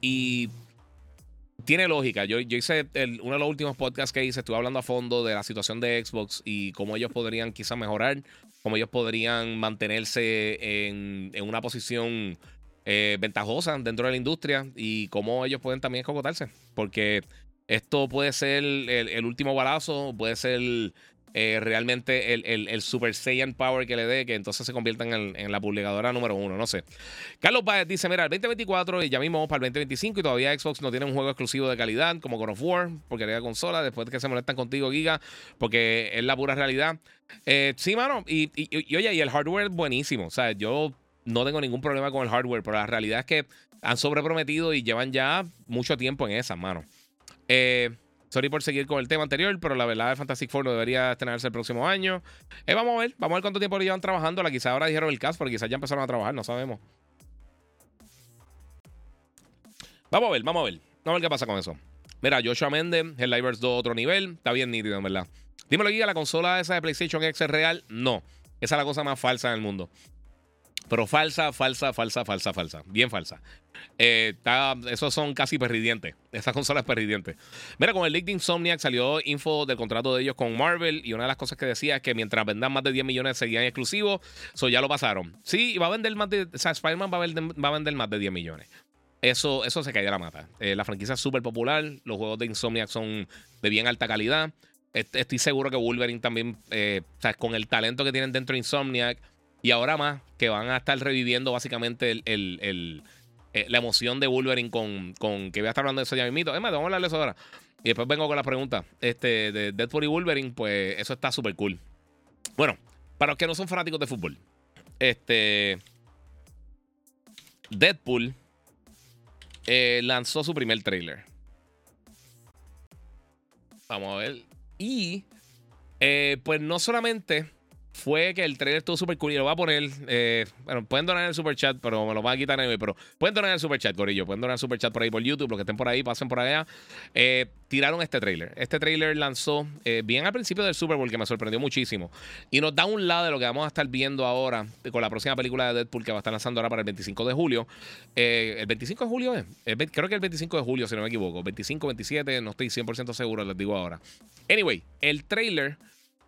Y tiene lógica. Yo, yo hice uno de los últimos podcasts que hice, estuve hablando a fondo de la situación de Xbox y cómo ellos podrían quizás mejorar, cómo ellos podrían mantenerse en, una posición eh, ventajosa dentro de la industria y cómo ellos pueden también escogotarse. Porque esto puede ser el, el último balazo, puede ser eh, realmente el, Super Saiyan Power que le dé, que entonces se convierta en, la publicadora número uno, no sé. Carlos Páez dice, mira, el 2024 y ya mismo para el 2025 y todavía Xbox no tiene un juego exclusivo de calidad como God of War, porque era consola, después de que se molestan contigo, Giga, porque es la pura realidad. Eh, sí, mano, y, y, oye, y el hardware es buenísimo, o sea, yo no tengo ningún problema con el hardware, pero la realidad es que han sobreprometido y llevan ya mucho tiempo en esas, mano. Eh, Sorry por seguir con el tema anterior, pero la verdad de Fantastic Four no debería estrenarse el próximo año. Eh, vamos a ver, vamos a ver cuánto tiempo llevan trabajando. La quizá ahora dijeron el cast, porque quizás ya empezaron a trabajar, no sabemos. Vamos a ver, vamos a ver. Vamos a ver qué pasa con eso. Mira, Joshua Mendez, el Livers 2 otro nivel. Está bien nítido, en verdad. Dímelo, Guía, ¿la consola esa de PlayStation X es real? No. Esa es la cosa más falsa del mundo. Pero falsa, falsa, falsa, falsa, falsa. Bien falsa. Eh, esos son casi perridientes. Esas consolas perridientes. Mira, con el leak de Insomniac salió info del contrato de ellos con Marvel. Y una de las cosas que decía es que mientras vendan más de 10 millones seguían exclusivos. Eso ya lo pasaron. Sí, va a vender más de. O sea, Spider-Man va, va, a vender más de 10 millones. Eso, eso se cae de la mata. Eh, la franquicia es súper popular. Los juegos de Insomniac son de bien alta calidad. Estoy seguro que Wolverine también, eh, o sea, con el talento que tienen dentro de Insomniac y ahora más, que van a estar reviviendo básicamente el, eh, la emoción de Wolverine con, con, que voy a estar hablando de eso ya mismito. Es más, vamos a hablar de eso ahora. Y después vengo con la pregunta. Este, de Deadpool y Wolverine, pues eso está súper cool. Bueno, para los que no son fanáticos de fútbol, este. Deadpool eh, lanzó su primer trailer. Vamos a ver. Y eh, pues no solamente fue que el trailer estuvo súper cool y lo voy a poner. Eh, bueno, pueden donar en el super chat, pero me lo van a quitar en. Pero pueden donar en el super chat, Corillo. Pueden donar en el super chat por ahí por YouTube. Los que estén por ahí, pasen por allá. Eh, tiraron este trailer. Este trailer lanzó eh, bien al principio del Super Bowl, que me sorprendió muchísimo. Y nos da un lado de lo que vamos a estar viendo ahora con la próxima película de Deadpool que va a estar lanzando ahora para el 25 de julio. ¿El 25 de julio es? Creo que el 25 de julio, si no me equivoco. 25, 27, no estoy 100% seguro, les digo ahora. Anyway, el trailer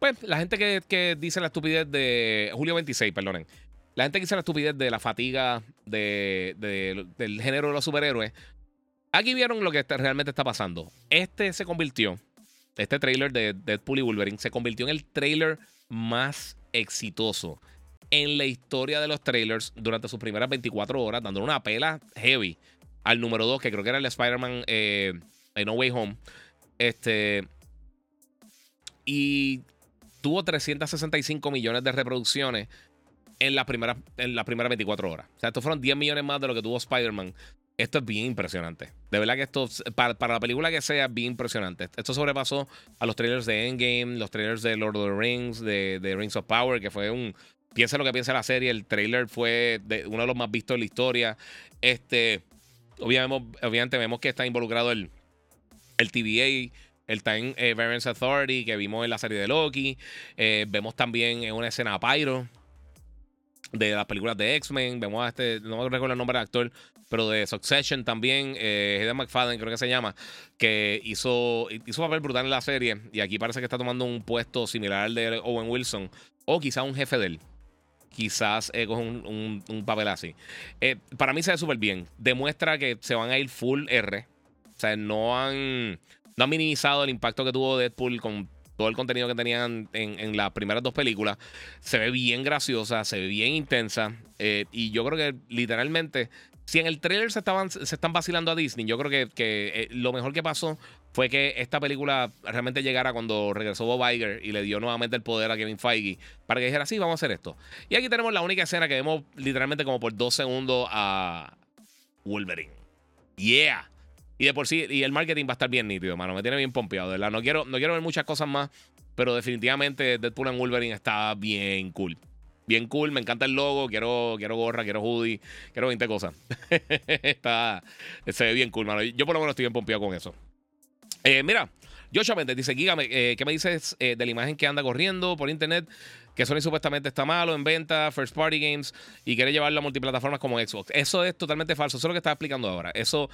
pues la gente que, dice la estupidez de. Julio 26, perdonen. La gente que dice la estupidez de la fatiga de, del género de los superhéroes. Aquí vieron lo que realmente está pasando. Este se convirtió, este trailer de Deadpool y Wolverine, se convirtió en el trailer más exitoso en la historia de los trailers durante sus primeras 24 horas, dando una pela heavy al número 2, que creo que era el Spider-Man eh, No Way Home. Este. Y tuvo 365 millones de reproducciones en las primeras en las primeras 24 horas. O sea, estos fueron 10 millones más de lo que tuvo Spider-Man. Esto es bien impresionante. De verdad que esto, para, la película que sea, bien impresionante. Esto sobrepasó a los trailers de Endgame, los trailers de Lord of the Rings, de, Rings of Power, que fue un. Piensa lo que piensa la serie. El trailer fue de, uno de los más vistos en la historia. Este. Obviamente, obviamente vemos que está involucrado el, el TVA Está en eh, Variance Authority, que vimos en la serie de Loki. Eh, vemos también en una escena a Pyro de las películas de X-Men. Vemos a este, no me recuerdo el nombre del actor, pero de Succession también. Eh, McFadden, creo que se llama, que hizo, hizo papel brutal en la serie. Y aquí parece que está tomando un puesto similar al de Owen Wilson, o quizá un jefe de él quizás eh, con un, papel así. Eh, para mí se ve súper bien. Demuestra que se van a ir full R. O sea, no han, no han minimizado el impacto que tuvo Deadpool con todo el contenido que tenían en, las primeras dos películas. Se ve bien graciosa, se ve bien intensa. Eh, y yo creo que literalmente, si en el trailer se, estaban, se están vacilando a Disney, yo creo que, que lo mejor que pasó fue que esta película realmente llegara cuando regresó Bob Iger y le dio nuevamente el poder a Kevin Feige para que dijera, sí, vamos a hacer esto. Y aquí tenemos la única escena que vemos literalmente como por dos segundos a Wolverine. Yeah. Y de por sí, y el marketing va a estar bien nítido, mano. Me tiene bien pompeado, ¿verdad? No quiero, no quiero ver muchas cosas más, pero definitivamente Deadpool and Wolverine está bien cool. Bien cool, me encanta el logo, quiero, quiero gorra, quiero hoodie, quiero 20 cosas. <laughs> está, se ve bien cool, mano. Yo por lo menos estoy bien pompeado con eso. Eh, mira, Joshua Méndez dice, Dígame, eh, ¿qué me dices eh, de la imagen que anda corriendo por internet? Que Sony supuestamente está malo en venta, first party games, y quiere llevarlo a multiplataformas como Xbox. Eso es totalmente falso. Eso es lo que estaba explicando ahora. Eso,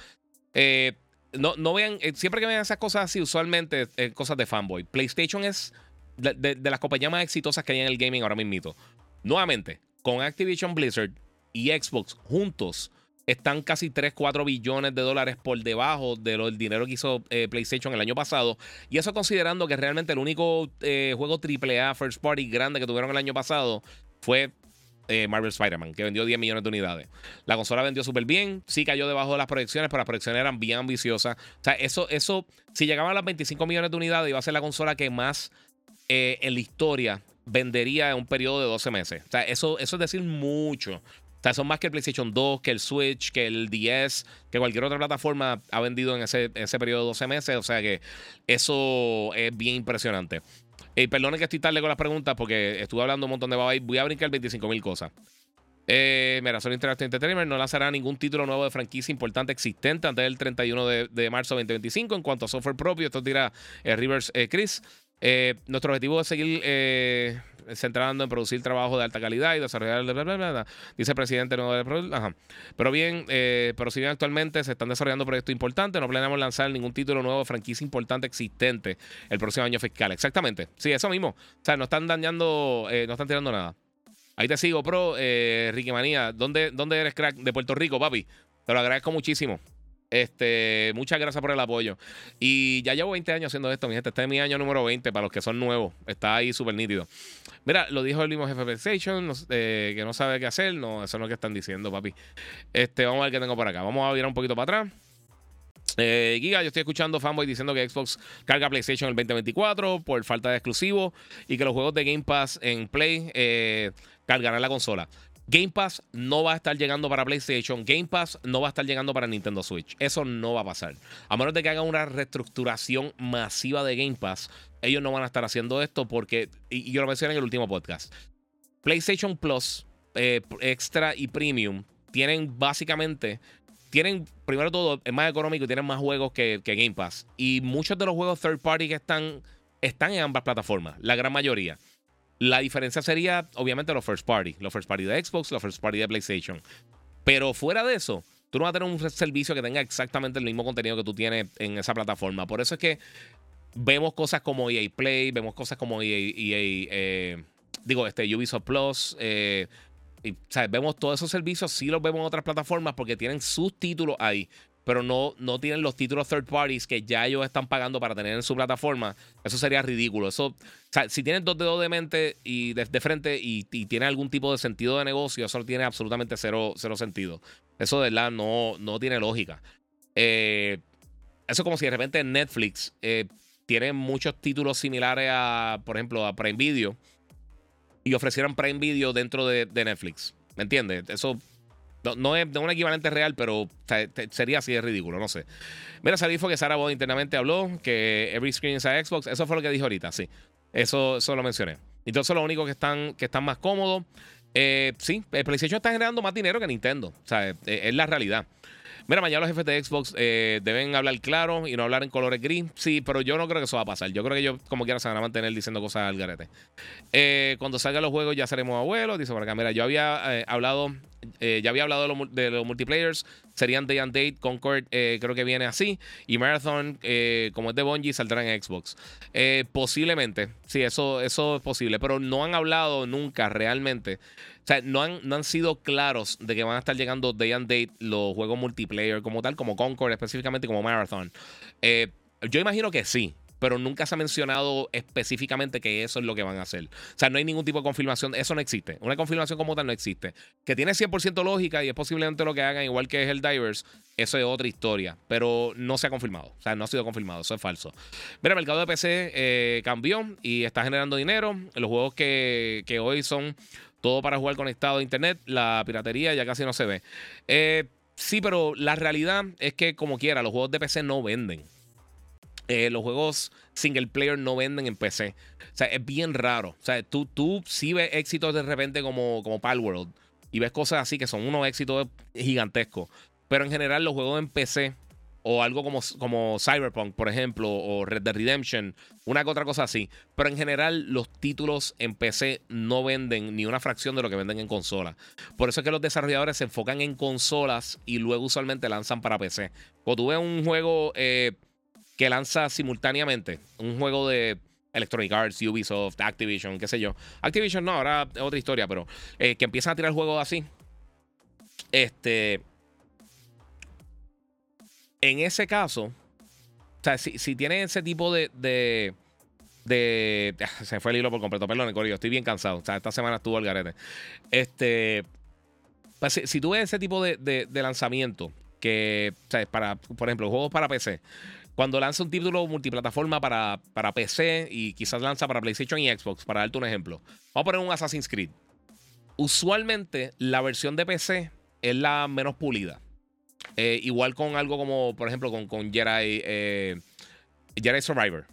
no, no vean, siempre que vean esas cosas así, usualmente cosas de fanboy. PlayStation es de, las compañías más exitosas que hay en el gaming ahora mismo. Nuevamente, con Activision Blizzard y Xbox juntos están casi 3, 4 billones de dólares por debajo del dinero que hizo eh, PlayStation el año pasado. Y eso considerando que realmente el único eh, juego AAA First Party grande que tuvieron el año pasado fue eh, Marvel Spider-Man, que vendió 10 millones de unidades. La consola vendió súper bien, sí cayó debajo de las proyecciones, pero las proyecciones eran bien ambiciosas. O sea, eso, eso si llegaban a las 25 millones de unidades, iba a ser la consola que más en la historia vendería en un periodo de 12 meses. O sea, eso, eso es decir mucho. O sea, son más que el PlayStation 2, que el Switch, que el 10, que cualquier otra plataforma ha vendido en ese, ese periodo de 12 meses. O sea que eso es bien impresionante. Y perdone que estoy tarde con las preguntas porque estuve hablando un montón de babay. Voy a brincar 25 mil cosas. Eh, mira, Sony Interactive Entertainment no lanzará ningún título nuevo de franquicia importante existente antes del 31 de, de marzo de 2025. En cuanto a software propio, esto dirá eh, Rivers eh, Chris. Eh, nuestro objetivo es seguir eh, centrando en producir trabajo de alta calidad y desarrollar. dice el presidente Ajá. Pero bien, eh, pero si bien actualmente se están desarrollando proyectos importantes, no planeamos lanzar ningún título nuevo de franquicia importante existente el próximo año fiscal. Exactamente. Sí, eso mismo. O sea, no están dañando, no están tirando nada. Ahí te sigo, pro. Ricky Manía, ¿dónde, ¿dónde eres crack? De Puerto Rico, papi. Te lo agradezco muchísimo. Este, muchas gracias por el apoyo. Y ya llevo 20 años haciendo esto, mi gente. Este es mi año número 20 para los que son nuevos. Está ahí súper nítido. Mira, lo dijo el mismo jefe de PlayStation, eh, que no sabe qué hacer. No, eso no es lo que están diciendo, papi. Este, vamos a ver qué tengo por acá. Vamos a virar un poquito para atrás. Eh, Giga, yo estoy escuchando fanboy diciendo que Xbox carga PlayStation el 2024 por falta de exclusivo y que los juegos de Game Pass en Play eh, cargarán la consola. Game Pass no va a estar llegando para PlayStation, Game Pass no va a estar llegando para Nintendo Switch. Eso no va a pasar. A menos de que hagan una reestructuración masiva de Game Pass, ellos no van a estar haciendo esto porque, y yo lo mencioné en el último podcast, PlayStation Plus, eh, Extra y Premium tienen básicamente tienen, primero todo, es más económico y tienen más juegos que, que, Game Pass. Y muchos de los juegos third party que están, están en ambas plataformas, la gran mayoría. La diferencia sería, obviamente, los first party. Los first party de Xbox, los first party de PlayStation. Pero fuera de eso, tú no vas a tener un servicio que tenga exactamente el mismo contenido que tú tienes en esa plataforma. Por eso es que vemos cosas como EA Play, vemos cosas como EA, EA eh, digo, este, Ubisoft Plus. Eh, Vemos todos esos servicios, sí los vemos en otras plataformas porque tienen sus títulos ahí pero no, no tienen los títulos third parties que ya ellos están pagando para tener en su plataforma, eso sería ridículo. Eso, si tienen dos dedos de mente y de, frente y, tiene algún tipo de sentido de negocio, eso tiene absolutamente cero, cero sentido. Eso de verdad no, no tiene lógica. Eh, eso es como si de repente Netflix eh, tiene muchos títulos similares a, por ejemplo, a Prime Video y ofrecieran Prime Video dentro de, de Netflix. ¿Me entiendes? Eso no, es de un equivalente real, pero sería así de ridículo, no sé. Mira, fue que Sarah Bond internamente habló que every screen is a Xbox. Eso fue lo que dijo ahorita, sí. Eso, eso lo mencioné. Entonces, lo único que están, que están más cómodos. Eh, sí, PlayStation está generando más dinero que Nintendo. O sea, es, la realidad. Mira, mañana los jefes de Xbox eh, deben hablar claro y no hablar en colores gris. Sí, pero yo no creo que eso va a pasar. Yo creo que ellos, como quiera, se van a mantener diciendo cosas al garete. Eh, cuando salgan los juegos ya seremos abuelos. Dice por acá, mira, yo había eh, hablado ya había hablado de, los multiplayers. Serían Day and Date, Concord, creo que viene así. Y Marathon, como es de Bungie, saldrá en Xbox. posiblemente, sí, eso, eso es posible. Pero no han hablado nunca realmente o sea, no han, no han sido claros de que van a estar llegando day and date los juegos multiplayer como tal, como Concord específicamente, como Marathon. Eh, yo imagino que sí, pero nunca se ha mencionado específicamente que eso es lo que van a hacer. O sea, no hay ningún tipo de confirmación, eso no existe. Una confirmación como tal no existe. Que tiene 100% lógica y es posiblemente lo que hagan, igual que es el Divers, eso es otra historia, pero no se ha confirmado. O sea, no ha sido confirmado, eso es falso. Mira, el mercado de PC eh, cambió y está generando dinero. Los juegos que, que hoy son todo para jugar conectado a internet. La piratería ya casi no se ve. Eh, sí, pero la realidad es que, como quiera, los juegos de PC no venden. Eh, los juegos single player no venden en PC. O sea, es bien raro. O sea, tú, tú sí ves éxitos de repente como, como Palworld y ves cosas así que son unos éxitos gigantescos. Pero en general, los juegos en PC o algo como, como Cyberpunk, por ejemplo, o Red Dead Redemption, una que otra cosa así. Pero en general, los títulos en PC no venden ni una fracción de lo que venden en consola. Por eso es que los desarrolladores se enfocan en consolas y luego usualmente lanzan para PC. Cuando tú ves un juego eh, que lanza simultáneamente, un juego de Electronic Arts, Ubisoft, Activision, qué sé yo. Activision no, ahora es otra historia, pero eh, que empiezan a tirar juegos así. Este en ese caso, o sea, si, si tiene ese tipo de, de, <laughs> se fue el hilo por completo, perdón, Corillo, estoy bien cansado. O sea, esta semana estuvo el garete. Este. Pues, si, tú ves ese tipo de, de, lanzamiento, que, o sea, para, por ejemplo, juegos para PC, cuando lanza un título multiplataforma para, para PC y quizás lanza para PlayStation y Xbox, para darte un ejemplo, vamos a poner un Assassin's Creed. Usualmente la versión de PC es la menos pulida. Eh, igual con algo como, por ejemplo, con, con Jedi, eh, Jedi Survivor.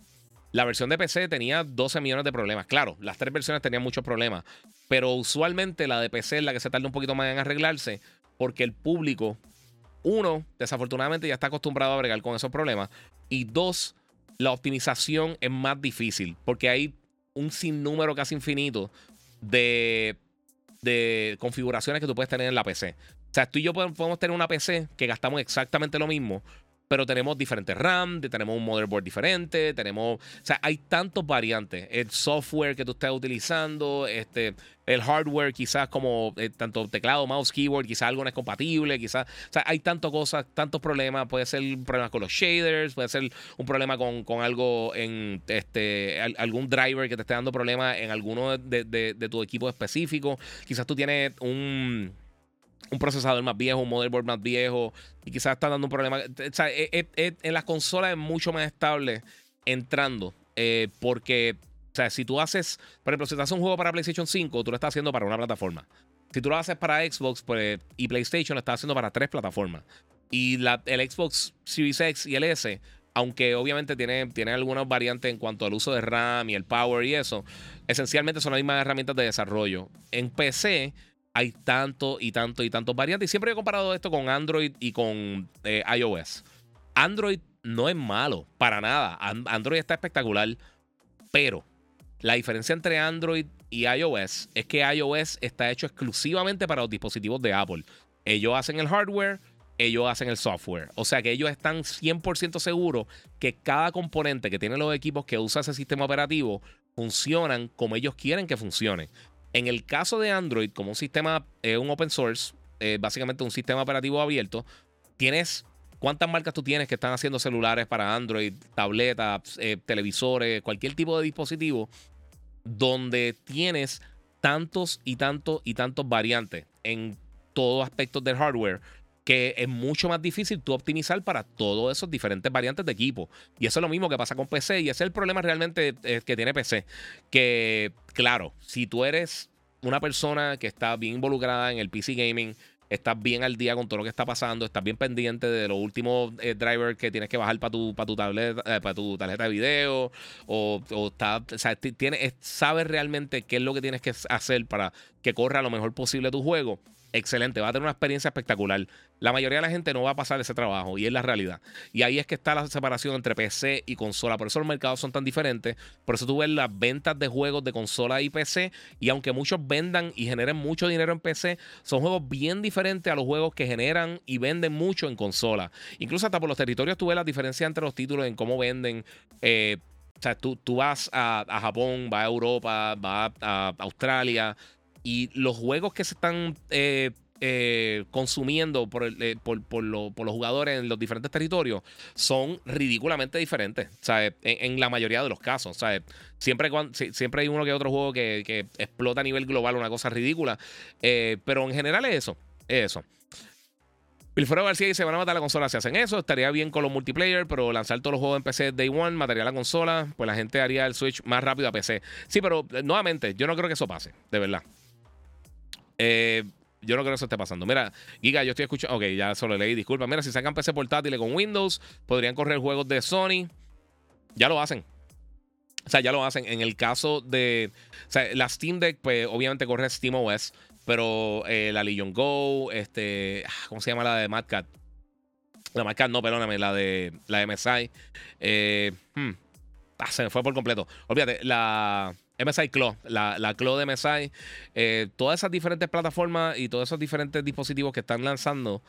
La versión de PC tenía 12 millones de problemas. Claro, las tres versiones tenían muchos problemas. Pero usualmente la de PC es la que se tarda un poquito más en arreglarse. Porque el público, uno, desafortunadamente ya está acostumbrado a bregar con esos problemas. Y dos, la optimización es más difícil. Porque hay un sinnúmero casi infinito de, de configuraciones que tú puedes tener en la PC. O sea, tú y yo podemos tener una PC que gastamos exactamente lo mismo, pero tenemos diferentes RAM, tenemos un motherboard diferente, tenemos, o sea, hay tantos variantes, el software que tú estás utilizando, este, el hardware quizás como eh, tanto teclado, mouse, keyboard, quizás algo no es compatible, quizás, o sea, hay tantas cosas, tantos problemas, puede ser un problema con los shaders, puede ser un problema con, algo en, este, algún driver que te esté dando problemas en alguno de, de tu equipo específico, quizás tú tienes un un procesador más viejo, un motherboard más viejo y quizás está dando un problema. O sea, e, e, e, en las consolas es mucho más estable entrando eh, porque, o sea, si tú haces, por ejemplo, si tú haces un juego para PlayStation 5, tú lo estás haciendo para una plataforma. Si tú lo haces para Xbox pues, y PlayStation, lo estás haciendo para tres plataformas. Y la, el Xbox Series X y el S, aunque obviamente tiene, tiene algunas variantes en cuanto al uso de RAM y el power y eso, esencialmente son las mismas herramientas de desarrollo. En PC hay tanto y tanto y tantos variantes. Y siempre he comparado esto con Android y con eh, iOS. Android no es malo, para nada. Android está espectacular. Pero la diferencia entre Android y iOS es que iOS está hecho exclusivamente para los dispositivos de Apple. Ellos hacen el hardware, ellos hacen el software. O sea que ellos están 100% seguros que cada componente que tienen los equipos que usa ese sistema operativo funcionan como ellos quieren que funcionen. En el caso de Android, como un sistema, es un open source, básicamente un sistema operativo abierto, tienes ¿Cuántas marcas tú tienes que están haciendo celulares para Android, tabletas, eh, televisores, cualquier tipo de dispositivo donde tienes tantos y tantos y tantos variantes en todos aspectos del hardware que es mucho más difícil tú optimizar para todos esos diferentes variantes de equipo. Y eso es lo mismo que pasa con PC y ese es el problema realmente eh, que tiene PC. Que, claro, si tú eres una persona que está bien involucrada en el PC gaming, estás bien al día con todo lo que está pasando, estás bien pendiente de los últimos eh, drivers que tienes que bajar para tu, tu, tableta, eh, para tu tarjeta de video, o, o, está, sabes realmente qué es lo que tienes que hacer para que corra lo mejor posible tu juego excelente, va a tener una experiencia espectacular. La mayoría de la gente no va a pasar ese trabajo y es la realidad. Y ahí es que está la separación entre PC y consola. Por eso los mercados son tan diferentes. Por eso tú ves las ventas de juegos de consola y PC. Y aunque muchos vendan y generen mucho dinero en PC, son juegos bien diferentes a los juegos que generan y venden mucho en consola. Incluso hasta por los territorios tú ves la diferencia entre los títulos en cómo venden. Eh, o sea, tú, tú vas a, Japón, vas a Europa, vas a, Australia y los juegos que se están eh, eh, consumiendo por, eh, por, los jugadores en los diferentes territorios son ridículamente diferentes, ¿sabes? En, la mayoría de los casos, ¿sabes? Siempre, siempre hay uno que otro juego que, explota a nivel global una cosa ridícula, pero en general es eso, es eso. Wilfredo García dice: Van a matar la consola si hacen eso. Estaría bien con los multiplayer, pero lanzar todos los juegos en PC Day One mataría la consola. Pues la gente haría el Switch más rápido a PC. Sí, pero nuevamente, yo no creo que eso pase, de verdad. Eh, yo no creo que eso esté pasando. Mira, Giga, yo estoy escuchando. Ok, ya solo leí, disculpa. Mira, si sacan PC portátiles con Windows, podrían correr juegos de Sony. Ya lo hacen. O sea, ya lo hacen. En el caso de. O sea, la Steam Deck, pues obviamente corre SteamOS. Pero eh, la Legion Go, este. Ah, ¿Cómo se llama la de Mad Cat? La Mad Cat, no, perdóname, la de la MSI. Eh, hmm, ah, se me fue por completo. Olvídate, la. MSI Claw, la, la Claw de MSI, eh, todas esas diferentes plataformas y todos esos diferentes dispositivos que están lanzando,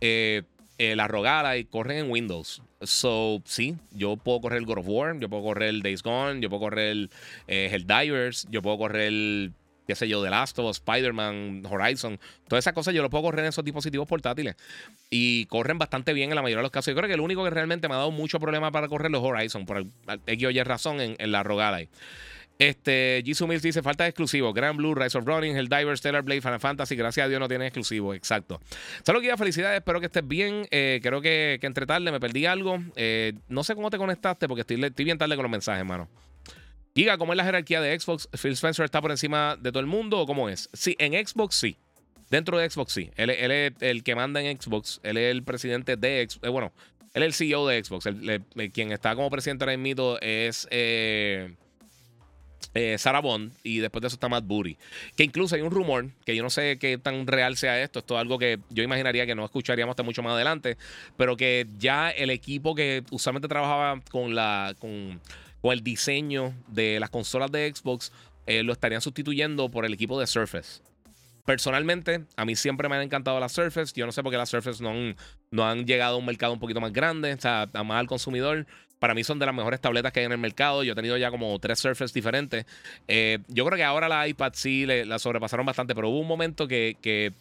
eh, eh, la rogada y corren en Windows. So, sí, yo puedo correr el God of War, yo puedo correr el Days Gone, yo puedo correr el, el Divers, yo puedo correr el, qué sé yo, The Last of Us, Spider-Man, Horizon. Todas esas cosas yo lo puedo correr en esos dispositivos portátiles. Y corren bastante bien en la mayoría de los casos. Yo creo que el único que realmente me ha dado mucho problema para correr los Horizon, por X o Y razón, en, en la rogada. Este, Jisoo Mills dice: falta de exclusivos. Grand Blue, Rise of Running, Helldivers, Stellar Blade, Final Fantasy. Gracias a Dios no tienen exclusivos. Exacto. Solo quiero felicidades. Espero que estés bien. Eh, creo que, entre tarde me perdí algo. Eh, no sé cómo te conectaste porque estoy, bien tarde con los mensajes, hermano. Giga, ¿cómo es la jerarquía de Xbox? ¿Phil Spencer está por encima de todo el mundo o cómo es? Sí, en Xbox sí. Dentro de Xbox sí. Él, es el que manda en Xbox. Él es el presidente de Xbox. Eh, bueno, él es el CEO de Xbox. quien está como presidente ahora mismo es. Sarah Bond y después de eso está Matt Booty. Que incluso hay un rumor, que yo no sé qué tan real sea esto, esto es algo que yo imaginaría que no escucharíamos hasta mucho más adelante, pero que ya el equipo que usualmente trabajaba con, la, con, el diseño de las consolas de Xbox eh, lo estarían sustituyendo por el equipo de Surface. Personalmente, a mí siempre me han encantado las Surface. Yo no sé por qué las Surface no han, no han llegado a un mercado un poquito más grande, o sea, más al consumidor. Para mí son de las mejores tabletas que hay en el mercado. Yo he tenido ya como tres Surface diferentes. Eh, yo creo que ahora la iPad sí la sobrepasaron bastante, pero hubo un momento que,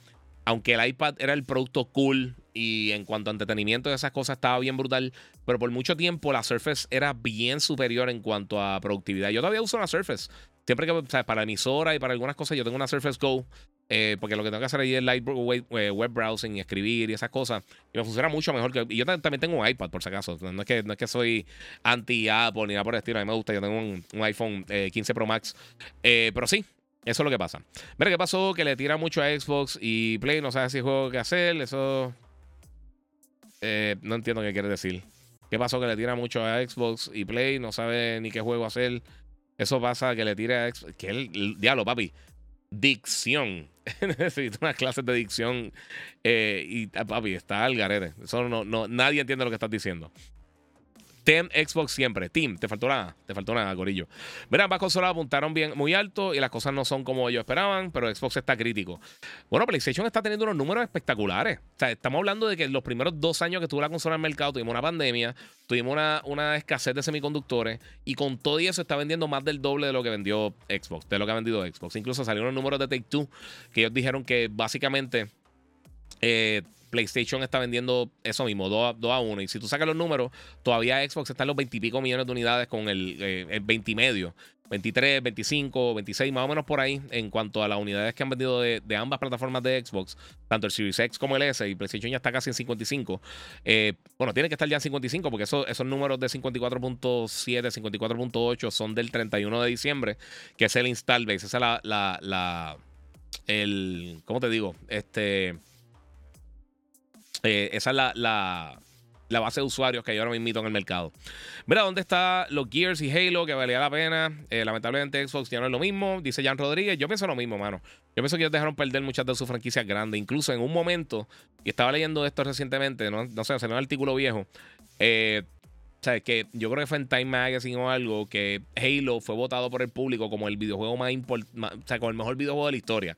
aunque el iPad era el producto cool y en cuanto a entretenimiento y esas cosas estaba bien brutal, pero por mucho tiempo la Surface era bien superior en cuanto a productividad. Yo todavía uso una Surface. Siempre que, o para emisora y para algunas cosas, yo tengo una Surface Go eh, porque lo que tengo que hacer ahí es light eh, web browsing y escribir y esas cosas. Y me funciona mucho mejor que. Y yo también tengo un iPad, por si acaso. No es que, no es que soy anti-Apple ni nada por el estilo. A mí me gusta. Yo tengo un, iPhone 15 eh, Pro Max. pero sí, eso es lo que pasa. Mira, ¿qué pasó? Que le tira mucho a Xbox y Play. No sabe si juego que hacer. Eso. no entiendo qué quiere decir. ¿Qué pasó? Que le tira mucho a Xbox y Play. No sabe ni qué juego hacer. Eso pasa que le tira. Que el diablo, papi dicción. <laughs> Necesito unas clases de dicción. Eh, y ah, papi, está al garete. Eso no, no, nadie entiende lo que estás diciendo. Team Xbox siempre. Team, te faltó nada. Te faltó nada, gorillo. Mira, ambas consolas apuntaron bien, muy alto y las cosas no son como ellos esperaban, pero Xbox está crítico. Bueno, PlayStation está teniendo unos números espectaculares. O sea, estamos hablando de que los primeros dos años que tuvo la consola en el mercado tuvimos una pandemia, tuvimos una, una escasez de semiconductores y con todo eso está vendiendo más del doble de lo que vendió Xbox, de lo que ha vendido Xbox. Incluso salieron números de Take Two que ellos dijeron que básicamente eh, PlayStation está vendiendo eso mismo, 2 a, 1. Y si tú sacas los números, todavía Xbox está en los 20 y pico millones de unidades con el, eh, 20 y medio. 23, 25, 26, más o menos por ahí, en cuanto a las unidades que han vendido de, ambas plataformas de Xbox, tanto el Series X como el S, y PlayStation ya está casi en 55. Eh, bueno, tiene que estar ya en 55, porque esos números de 54.7, 54.8 son del 31 de diciembre, que es el install base. Esa es la, la, la el, ¿cómo te digo? Este eh, esa es la, la base de usuarios que hay ahora mismo en el mercado. Mira, ¿dónde está los Gears y Halo que valía la pena? Eh, lamentablemente Xbox ya no es lo mismo, dice Jan Rodríguez. Yo pienso lo mismo, mano. Yo pienso que ellos dejaron perder muchas de sus franquicias grandes. Incluso en un momento, y estaba leyendo esto recientemente, no, no sé, salió un artículo viejo. Eh, que yo creo que fue en Time Magazine o algo que Halo fue votado por el público como el videojuego más importante, o sea, como el mejor videojuego de la historia.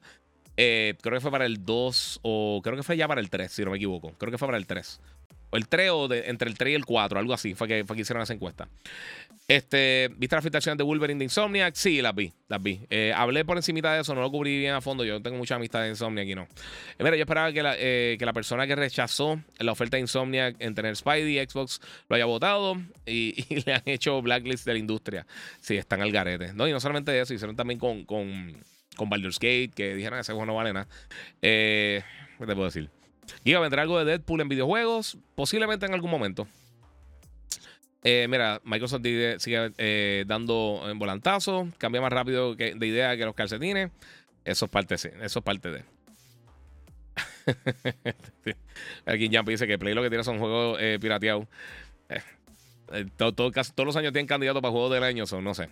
Eh, creo que fue para el 2 o creo que fue ya para el 3, si no me equivoco. Creo que fue para el 3. O el 3 o de, entre el 3 y el 4, algo así. Fue que, fue que hicieron esa encuesta. Este, ¿Viste las filtraciones de Wolverine de Insomniac? Sí, las vi, las vi. Eh, hablé por encima de eso, no lo cubrí bien a fondo. Yo tengo mucha amistad de Insomniac y no. Eh, mira, yo esperaba que la, que la, persona que rechazó la oferta de Insomniac en tener Spidey y Xbox lo haya votado <laughs> y, le han hecho blacklist de la industria. Sí, están al garete. No, y no solamente eso, hicieron también con con Baldur's Gate, que dijeron ese juego no vale nada. Eh, ¿Qué te puedo decir? Giga, ¿vendrá algo de Deadpool en videojuegos? Posiblemente en algún momento. Eh, mira, Microsoft sigue eh, dando en volantazo, cambia más rápido que, de idea que los calcetines. Eso es parte, sí, eso es parte de. <laughs> Aquí Jump dice que Play lo que tiene son juegos pirateados. todos los años tienen candidatos para juegos del año, son, no sé.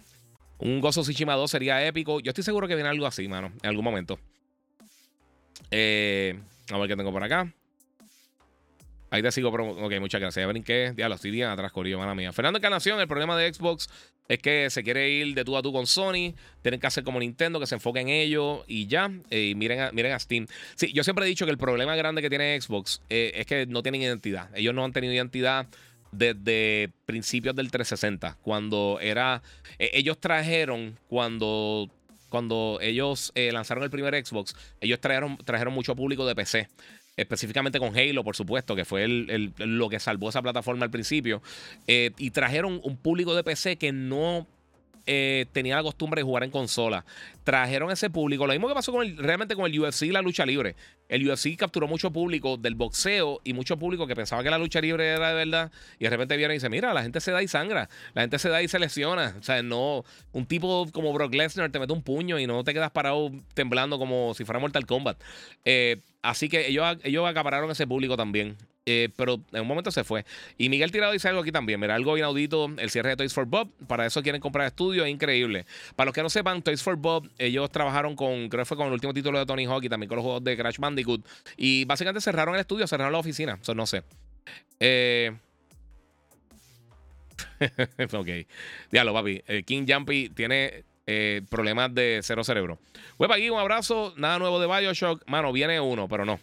Un Gozo Tsushima 2 sería épico. Yo estoy seguro que viene algo así, mano, en algún momento. Eh, a ver qué tengo por acá. Ahí te sigo. Ok, muchas gracias. Ya brinqué. Ya lo estoy bien atrás, Corillo, mala mía. Fernando Encarnación, el problema de Xbox es que se quiere ir de tú a tú con Sony. Tienen que hacer como Nintendo, que se enfoque en ello y ya. Eh, y miren a, miren a Steam. Sí, yo siempre he dicho que el problema grande que tiene Xbox eh, es que no tienen identidad. Ellos no han tenido identidad desde principios del 360, cuando era... E, ellos trajeron, cuando, cuando ellos eh, lanzaron el primer Xbox, ellos trajeron, trajeron mucho público de PC específicamente con Halo, por supuesto, que fue el, lo que salvó esa plataforma al principio. Eh, y trajeron un público de PC que no eh, tenía la costumbre de jugar en consola. Trajeron ese público. Lo mismo que pasó con el, realmente con el UFC y la lucha libre. El UFC capturó mucho público del boxeo y mucho público que pensaba que la lucha libre era de verdad. Y de repente viene y dice: Mira, la gente se da y sangra. La gente se da y se lesiona. O sea, no. Un tipo como Brock Lesnar te mete un puño y no te quedas parado temblando como si fuera Mortal Kombat. Eh, así que ellos, ellos acapararon ese público también. Eh, pero en un momento se fue. Y Miguel Tirado dice algo aquí también. Mira, algo inaudito, el cierre de Toys for Bob. Para eso quieren comprar estudios, es increíble. Para los que no sepan, Toys for Bob, ellos trabajaron con, creo que fue con el último título de Tony Hawk y también con los juegos de Crash Bandicoot. Y básicamente cerraron el estudio, cerraron la oficina. Eso no sé. Eh... <laughs> ok. Diablo, papi. Eh, King Jumpy tiene eh, problemas de cero cerebro. Web aquí, un abrazo. Nada nuevo de Bioshock. Mano, viene uno, pero no.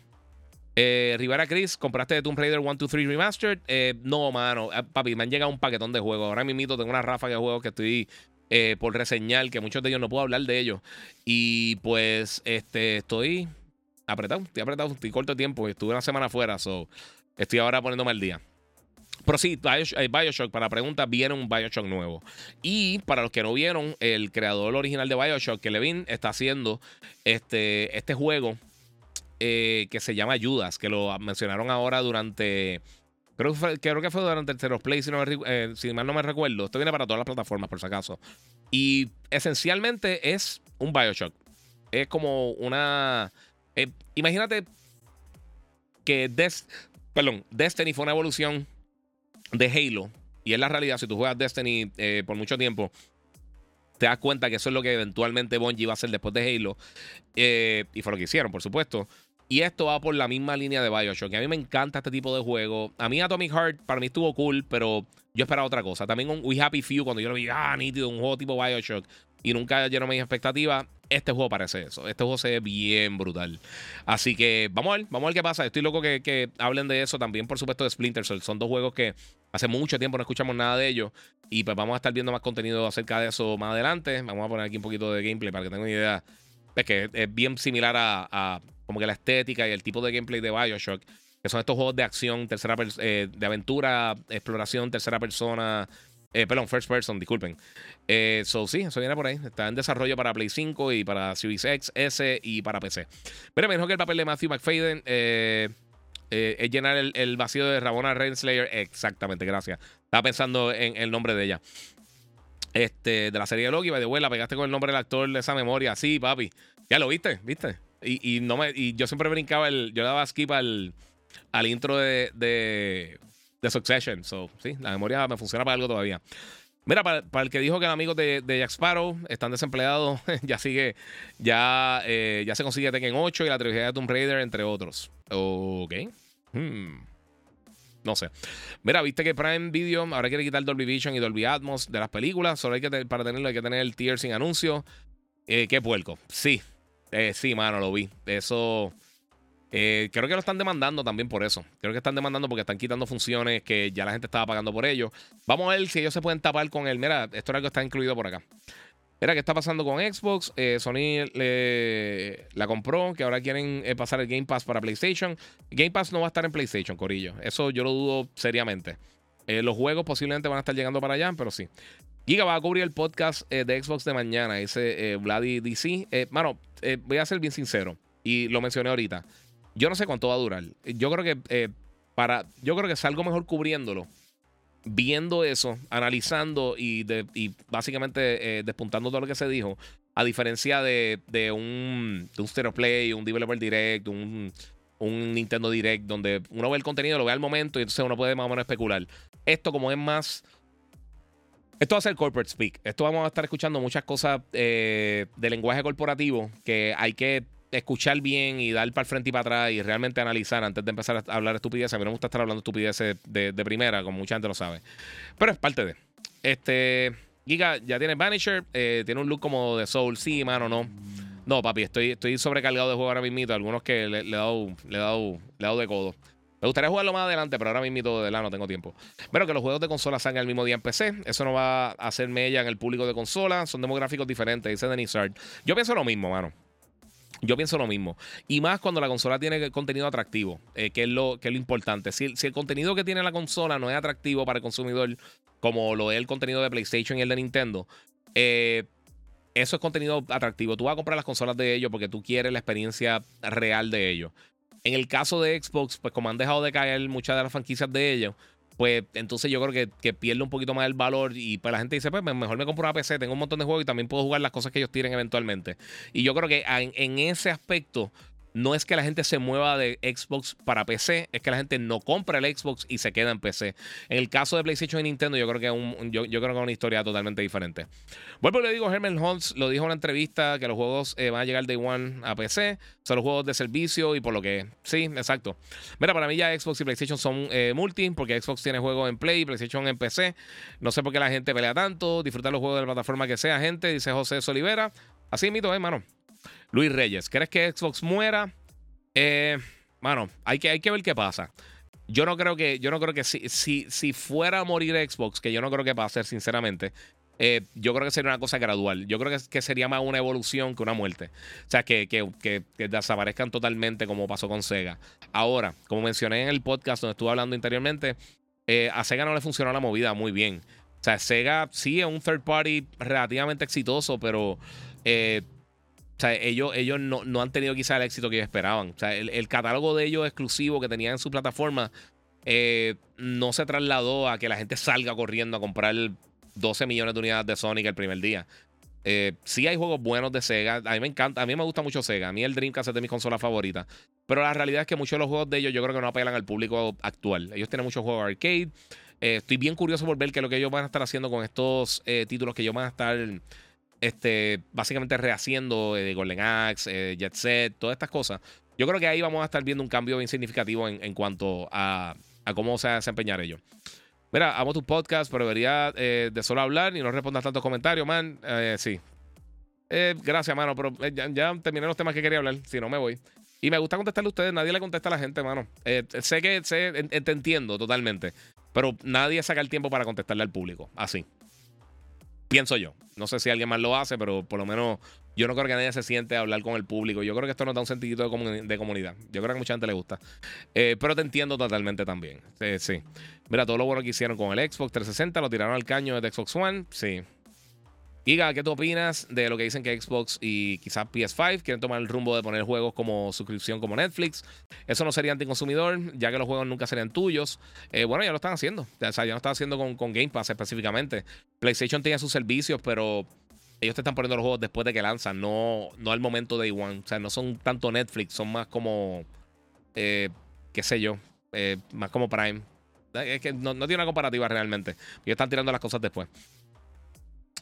Eh, Rivera Chris, ¿compraste de Tomb Raider 1, 2, 3 Remastered? Eh, no, mano. Ah, papi, me han llegado un paquetón de juegos. Ahora mismo tengo una ráfaga de juegos que estoy eh, por reseñar, que muchos de ellos no puedo hablar de ellos. Y pues, este, estoy apretado, estoy apretado, estoy corto tiempo. Estuve una semana afuera, so estoy ahora poniéndome al día. Pero sí, eh, Bioshock, para la pregunta, viene un Bioshock nuevo. Y para los que no vieron, el creador original de Bioshock, que Levin está haciendo este, este juego eh, que se llama Judas, que lo mencionaron ahora durante. Creo que fue, creo que fue durante el Zero Play, si, eh, si mal no me recuerdo. Esto viene para todas las plataformas, por si acaso. Y esencialmente es un Bioshock. Es como una. Eh, imagínate que perdón, Destiny fue una evolución de Halo. Y es la realidad, si tú juegas Destiny por mucho tiempo, te das cuenta que eso es lo que eventualmente Bungie va a hacer después de Halo. y fue lo que hicieron, por supuesto. Y esto va por la misma línea de Bioshock. a mí me encanta este tipo de juego. A mí Atomic Heart para mí estuvo cool, pero yo esperaba otra cosa. También un We Happy Few, cuando yo lo vi, ah, nítido, un juego tipo Bioshock. Y nunca llenó mis expectativas. Este juego parece eso. Este juego se ve bien brutal. Así que vamos a ver, vamos a ver qué pasa. Estoy loco que, que hablen de eso. También, por supuesto, de Splinter Cell. Son dos juegos que hace mucho tiempo no escuchamos nada de ellos. Y pues vamos a estar viendo más contenido acerca de eso más adelante. Vamos a poner aquí un poquito de gameplay para que tengan una idea. Es que es bien similar a como que la estética y el tipo de gameplay de Bioshock, que son estos juegos de acción, tercera eh, de aventura, exploración, tercera persona. Eh, perdón, first person, disculpen. Eh, so, sí, eso viene por ahí. Está en desarrollo para Play 5 y para Series X, S y para PC. Pero me dijo que el papel de Matthew McFadden es llenar el, vacío de Ramona Renslayer. Exactamente, gracias. Estaba pensando en el nombre de ella. Este, de la serie de Loki, by the pegaste con el nombre del actor de esa memoria. Sí, papi. Ya lo viste, ¿viste? Y, no me, y yo siempre brincaba el. Yo daba skip al, al intro de, de, de Succession. So, sí, la memoria me funciona para algo todavía. Mira, para, el que dijo que los amigos de, Jack Sparrow están desempleados, <laughs> ya sigue, ya, eh, ya se consigue Tekken 8 y la trilogía de Tomb Raider, entre otros. Ok. Hmm. No sé. Mira, viste que Prime Video ahora quiere quitar Dolby Vision y Dolby Atmos de las películas. Solo hay que para tenerlo hay que tener el tier sin anuncio. Eh, qué puerco. Sí. Eh, sí, mano, lo vi. Eso. Eh, creo que lo están demandando también por eso. Creo que están demandando porque están quitando funciones que ya la gente estaba pagando por ello. Vamos a ver si ellos se pueden tapar con él. Mira, esto era algo que está incluido por acá. Mira, ¿qué está pasando con Xbox? Eh, Sony la compró, que ahora quieren pasar el Game Pass para PlayStation. Game Pass no va a estar en PlayStation, Corillo. Eso yo lo dudo seriamente. Los juegos posiblemente van a estar llegando para allá, pero sí. Giga va a cubrir el podcast de Xbox de mañana, dice Vladi DC. mano, voy a ser bien sincero, y lo mencioné ahorita. Yo no sé cuánto va a durar. Yo creo que eh, para. Yo creo que salgo mejor cubriéndolo. Viendo eso, analizando y, básicamente eh, despuntando todo lo que se dijo. A diferencia de, un, de un Stereo Play, un Developer Direct, un, un Nintendo Direct, donde uno ve el contenido, lo ve al momento y entonces uno puede más o menos especular. Esto, como es más. Esto va a ser corporate speak. Esto vamos a estar escuchando muchas cosas eh, de lenguaje corporativo que hay que escuchar bien y dar para el frente y para atrás y realmente analizar antes de empezar a hablar estupideces. A mí no me gusta estar hablando estupideces de, primera, como mucha gente lo sabe. Pero es parte de. Este. Giga ya tiene Vanisher, eh, tiene un look como de Soul. Sí, mano, no. No, papi, estoy, estoy sobrecargado de juego ahora mismo. Algunos que le, he dado, le, he dado, le he dado de codo. Me gustaría jugarlo más adelante, pero ahora mismo de la no tengo tiempo. Pero que los juegos de consola salgan el mismo día en PC. Eso no va a hacer mella en el público de consola. Son demográficos diferentes, dice Denis Hart. Yo pienso lo mismo, mano. Yo pienso lo mismo. Y más cuando la consola tiene contenido atractivo, eh, que, es lo, que es lo importante. Si, el contenido que tiene la consola no es atractivo para el consumidor, como lo es el contenido de PlayStation y el de Nintendo, eh, eso es contenido atractivo. Tú vas a comprar las consolas de ellos porque tú quieres la experiencia real de ellos. En el caso de Xbox, pues como han dejado de caer muchas de las franquicias de ellos, pues entonces yo creo que, pierde un poquito más el valor y pues la gente dice, pues mejor me compro una PC, tengo un montón de juegos y también puedo jugar las cosas que ellos tienen eventualmente. Y yo creo que en ese aspecto no es que la gente se mueva de Xbox para PC, es que la gente no compra el Xbox y se queda en PC. En el caso de PlayStation y Nintendo, yo creo que es, yo, creo una historia totalmente diferente. Vuelvo y le digo, Herman Holmes lo dijo en una entrevista que los juegos eh, van a llegar de One a PC, son los juegos de servicio y por lo que sí, exacto. Mira, para mí ya Xbox y PlayStation son eh, multi, porque Xbox tiene juegos en Play, PlayStation en PC. No sé por qué la gente pelea tanto, disfrutar los juegos de la plataforma que sea, gente, dice José Solivera. Así mito, hermano. Luis Reyes, ¿crees que Xbox muera? Eh, mano, hay que, hay que ver qué pasa. Yo no creo que, yo no creo que si, si, si fuera a morir Xbox, que yo no creo que pase, sinceramente, eh, yo creo que sería una cosa gradual. Yo creo que, sería más una evolución que una muerte. O sea, que, que, desaparezcan totalmente como pasó con Sega. Ahora, como mencioné en el podcast donde estuve hablando anteriormente, eh, a Sega no le funcionó la movida muy bien. O sea, Sega sí es un third party relativamente exitoso, pero eh, o sea, ellos, ellos no, no, han tenido quizá el éxito que ellos esperaban. O sea, el, catálogo de ellos exclusivo que tenían en su plataforma eh, no se trasladó a que la gente salga corriendo a comprar 12 millones de unidades de Sonic el primer día. Eh, sí hay juegos buenos de Sega. A mí me encanta, a mí me gusta mucho Sega. A mí el Dreamcast es de mis consolas favoritas. Pero la realidad es que muchos de los juegos de ellos yo creo que no apelan al público actual. Ellos tienen muchos juegos arcade. Eh, estoy bien curioso por ver qué es lo que ellos van a estar haciendo con estos títulos que ellos van a estar este, básicamente rehaciendo eh, Golden Axe, eh, Jet Set, todas estas cosas. Yo creo que ahí vamos a estar viendo un cambio bien significativo en, cuanto a, cómo se desempeñar ellos. Mira, amo tu podcast, pero debería eh, de solo hablar y no respondas tantos comentarios, man. sí. gracias, mano, pero ya, terminé los temas que quería hablar, si no me voy. Y me gusta contestarle a ustedes, nadie le contesta a la gente, mano. sé que sé, te entiendo totalmente, pero nadie saca el tiempo para contestarle al público, así. Pienso yo. No sé si alguien más lo hace, pero por lo menos yo no creo que nadie se siente a hablar con el público. Yo creo que esto nos da un sentidito de, comunidad. Yo creo que a mucha gente le gusta. Eh, pero te entiendo totalmente también. Sí, sí. Mira, todo lo bueno que hicieron con el Xbox 360 lo tiraron al caño de Xbox One. Sí. Giga, ¿qué tú opinas de lo que dicen que Xbox y quizás PS5 quieren tomar el rumbo de poner juegos como suscripción como Netflix? Eso no sería anticonsumidor, ya que los juegos nunca serían tuyos. Eh, bueno, ya lo están haciendo. O sea, ya lo están haciendo con, Game Pass específicamente. PlayStation tiene sus servicios, pero ellos te están poniendo los juegos después de que lanzan, no, no al momento de One. O sea, no son tanto Netflix, son más como, eh, qué sé yo, eh, más como Prime. Es que no, no tiene una comparativa realmente. Ellos están tirando las cosas después.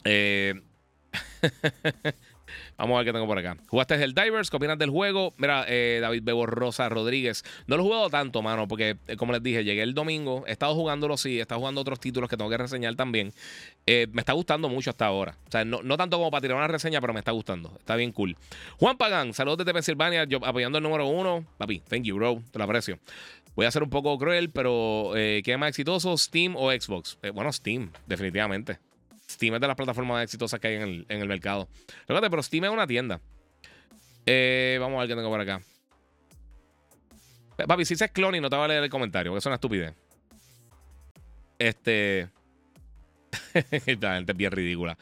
Eh. <laughs> Vamos a ver qué tengo por acá. ¿Jugaste el Divers? ¿Qué opinas del juego? Mira, eh, David Bebo Rosa Rodríguez. No lo he jugado tanto, mano, porque eh, como les dije, llegué el domingo. He estado jugándolo, sí. He estado jugando otros títulos que tengo que reseñar también. Me está gustando mucho hasta ahora. O sea, no, tanto como para tirar una reseña, pero me está gustando. Está bien cool. Juan Pagán, saludos desde Pensilvania. Yo apoyando el número uno. Papi, thank you, bro. Te lo aprecio. Voy a ser un poco cruel, pero ¿qué es más exitoso? ¿Steam o Xbox? bueno, Steam, definitivamente. Steam es de las plataformas más exitosas que hay en el, mercado. Fíjate, pero Steam es una tienda. Eh, vamos a ver qué tengo por acá. Papi, si dices clon y no te va a leer el comentario, porque es una estupidez. Este. <laughs> Esta gente es bien ridícula.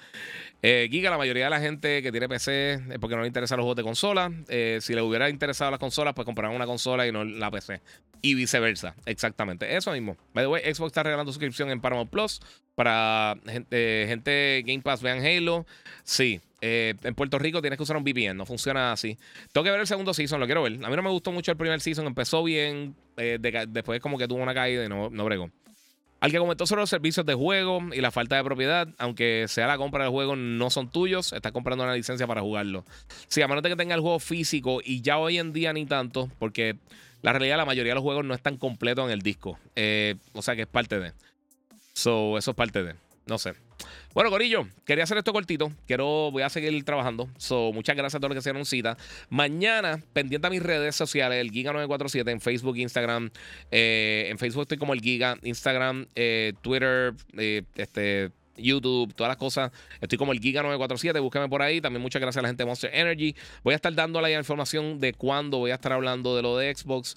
Eh, Giga, la mayoría de la gente que tiene PC es porque no le interesan los juegos de consola. Eh, si le hubiera interesado las consolas, pues compraran una consola y no la PC. Y viceversa. Exactamente. Eso mismo. By the way, Xbox está regalando suscripción en Paramount Plus para gente, gente Game Pass vean Halo. Sí. Eh, en Puerto Rico tienes que usar un VPN, no funciona así. Tengo que ver el segundo season, lo quiero ver. A mí no me gustó mucho el primer season, empezó bien, después como que tuvo una caída y no, no bregó. Al que comentó sobre los servicios de juego y la falta de propiedad, aunque sea la compra del juego, no son tuyos, estás comprando una licencia para jugarlo. Sí, a menos de que tenga el juego físico y ya hoy en día ni tanto, porque la realidad la mayoría de los juegos no están completos en el disco. Eh, o sea que es parte de. So, eso es parte de. No sé. Bueno, Corillo, quería hacer esto cortito. Quiero, voy a seguir trabajando. So, muchas gracias a todos los que se dieron cita. Mañana, pendiente a mis redes sociales, el Giga947 en Facebook, Instagram. Eh, en Facebook estoy como el Giga, Instagram, eh, Twitter, este. YouTube, todas las cosas. Estoy como el Giga947, búsqueme por ahí. También muchas gracias a la gente de Monster Energy. Voy a estar dando la información de cuándo voy a estar hablando de lo de Xbox.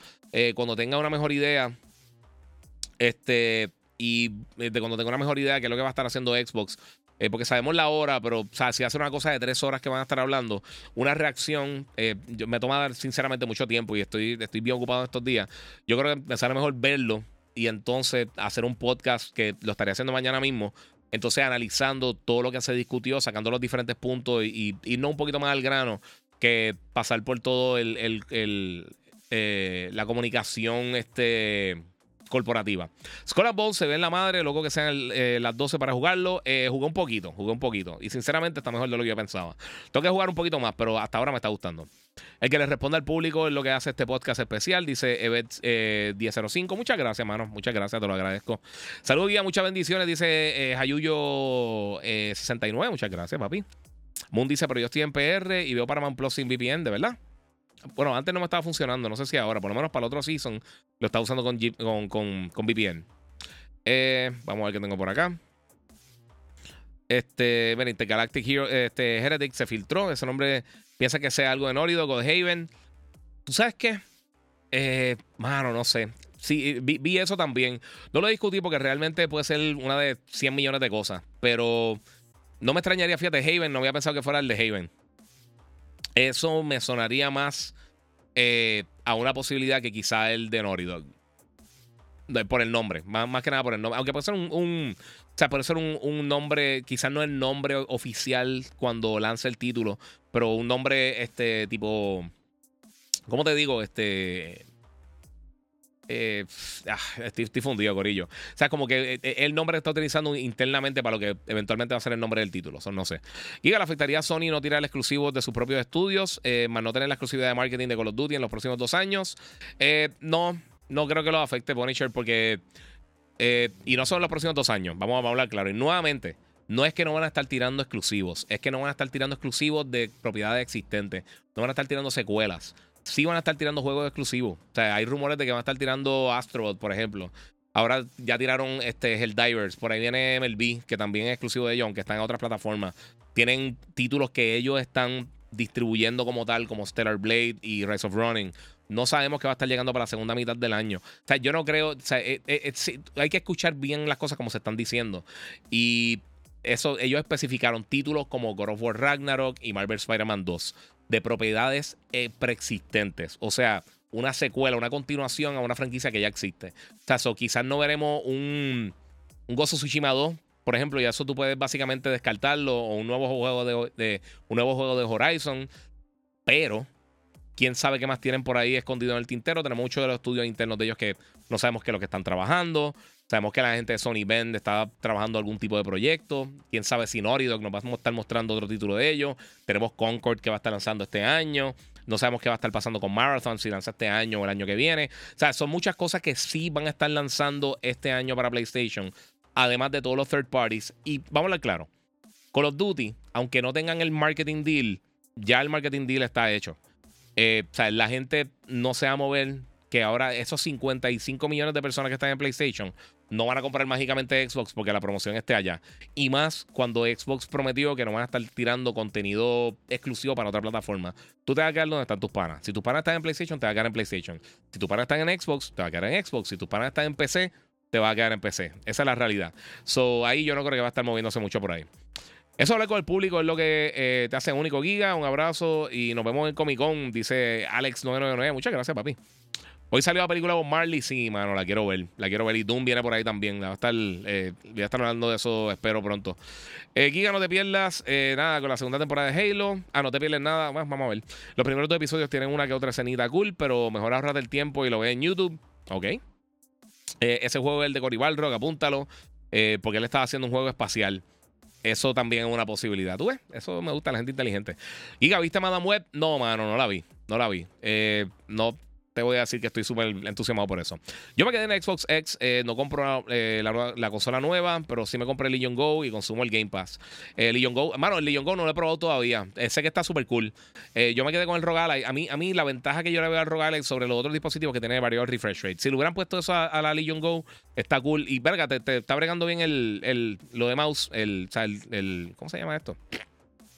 cuando tenga una mejor idea, este, y eh, de cuando tengo una mejor idea de qué es lo que va a estar haciendo Xbox. Eh, porque sabemos la hora, pero si hace una cosa de tres horas que van a estar hablando, una reacción eh, me toma sinceramente mucho tiempo y estoy, estoy bien ocupado estos días. Yo creo que me sale mejor verlo y entonces hacer un podcast que lo estaría haciendo mañana mismo. Entonces analizando todo lo que se discutió, sacando los diferentes puntos y, y, no un poquito más al grano que pasar por todo el, el, la comunicación este corporativa. Skull Ball se ve en la madre, luego que sean eh, las 12 para jugarlo. Eh, jugué un poquito, jugué un poquito. Y sinceramente está mejor de lo que yo pensaba. Tengo que jugar un poquito más, pero hasta ahora me está gustando. El que le responda al público es lo que hace este podcast especial, dice Evet 1005. Eh, muchas gracias, mano. Muchas gracias, te lo agradezco. Saludos, guía, muchas bendiciones, dice Hayuyo 69. Muchas gracias, papi. Moon dice, pero yo estoy en PR y veo Paramount Plus sin VPN, ¿de verdad? Bueno, antes no me estaba funcionando, no sé si ahora, por lo menos para el otro season lo está usando con, con, con, VPN. Eh, vamos a ver qué tengo por acá. Este, Benite Galactic Hero, este, Heretic se filtró. Ese nombre piensa que sea algo de Norido, Haven. ¿Tú sabes qué? Eh, mano, no sé. Sí, vi, vi, eso también. No lo discutí porque realmente puede ser una de 100 millones de cosas. Pero no me extrañaría, fíjate, Haven. No había pensado que fuera el de Haven. Eso me sonaría más eh, a una posibilidad que quizá el de Naughty. Por el nombre, más, que nada por el nombre. Aunque puede ser un, o sea, puede ser un, nombre, quizás no el nombre oficial cuando lance el título, pero un nombre, este, tipo. ¿Cómo te digo? Este. Eh, ah, estoy, fundido, Corillo. O sea, como que eh, el nombre está utilizando internamente para lo que eventualmente va a ser el nombre del título. no sé. Giga le afectaría a Sony no tirar el exclusivo de sus propios estudios, eh, más no tener la exclusividad de marketing de Call of Duty en los próximos dos años. no, no creo que lo afecte Punisher porque. y no son los próximos dos años. Vamos a hablar claro. Y nuevamente. No es que no van a estar tirando exclusivos, es que no van a estar tirando exclusivos de propiedades existentes, no van a estar tirando secuelas sí van a estar tirando juegos exclusivos. O sea, hay rumores de que van a estar tirando Astrobot, por ejemplo. Ahora ya tiraron este Helldivers. Por ahí viene MLB, que también es exclusivo de ellos, aunque está en otras plataformas. Tienen títulos que ellos están distribuyendo como tal, como Stellar Blade y Rise of Running. No sabemos qué va a estar llegando para la segunda mitad del año. O sea, yo no creo. O sea, eh, eh, eh, hay que escuchar bien las cosas como se están diciendo. Y eso, ellos especificaron títulos como God of War Ragnarok y Marvel Spider-Man 2 de propiedades eh, preexistentes. O sea, una secuela, una continuación a una franquicia que ya existe. O sea, quizás no veremos un, un Gozo Tsushima 2, por ejemplo, y eso tú puedes básicamente descartarlo, o un nuevo juego de, un nuevo juego de Horizon, pero quién sabe qué más tienen por ahí escondido en el tintero. Tenemos muchos de los estudios internos de ellos que no sabemos qué es lo que están trabajando. Sabemos que la gente de Sony Bend está trabajando algún tipo de proyecto. Quién sabe si Naughty Dog nos va a estar mostrando otro título de ellos. Tenemos Concord que va a estar lanzando este año. No sabemos qué va a estar pasando con Marathon, si lanza este año o el año que viene. O sea, son muchas cosas que sí van a estar lanzando este año para PlayStation. Además de todos los third parties. Y vamos a hablar claro. Call of Duty, aunque no tengan el marketing deal, ya el marketing deal está hecho. Eh, o sea, la gente no se va a mover. Que ahora esos 55 millones de personas que están en PlayStation no van a comprar mágicamente Xbox porque la promoción esté allá. Y más cuando Xbox prometió que no van a estar tirando contenido exclusivo para otra plataforma. Tú te vas a quedar donde están tus panas. Si tus panas están en PlayStation, te vas a quedar en PlayStation. Si tus panas están en Xbox, te vas a quedar en Xbox. Si tus panas están en PC, te vas a quedar en PC. Esa es la realidad. So, ahí yo no creo que va a estar moviéndose mucho por ahí. Eso hablar con el público es lo que eh, te hace único giga. Un abrazo y nos vemos en Comic Con, dice Alex999. Muchas gracias, papi. Hoy salió la película con Marley, sí, mano, la quiero ver. La quiero ver. Y Doom viene por ahí también. Va a estar, eh, voy a estar hablando de eso, espero pronto. Eh, Giga, no te pierdas eh, nada con la segunda temporada de Halo. Ah, no te pierdes nada. vamos a ver. Los primeros dos episodios tienen una que otra escenita cool, pero mejor ahorrate el tiempo y lo ve en YouTube. Ok. ese juego es el de Cory Balrog, apúntalo. porque él estaba haciendo un juego espacial. Eso también es una posibilidad. ¿Tú ves? Eso me gusta la gente inteligente. Giga, ¿viste Madame Web? No, mano, no la vi. No la vi. Eh, no te voy a decir que estoy súper entusiasmado por eso. Yo me quedé en Xbox X, eh, no compro eh, la, consola nueva, pero sí me compré el Legion Go y consumo el Game Pass. El eh, Legion Go, mano, el Legion Go no lo he probado todavía. sé que está súper cool. yo me quedé con el Rogue A mí, a mí la ventaja que yo le veo al Rogue sobre los otros dispositivos que tiene varios refresh rate. Si le hubieran puesto eso a, la Legion Go, está cool. Y verga, te, está bregando bien el, lo de mouse, el, o sea, el, ¿cómo se llama esto?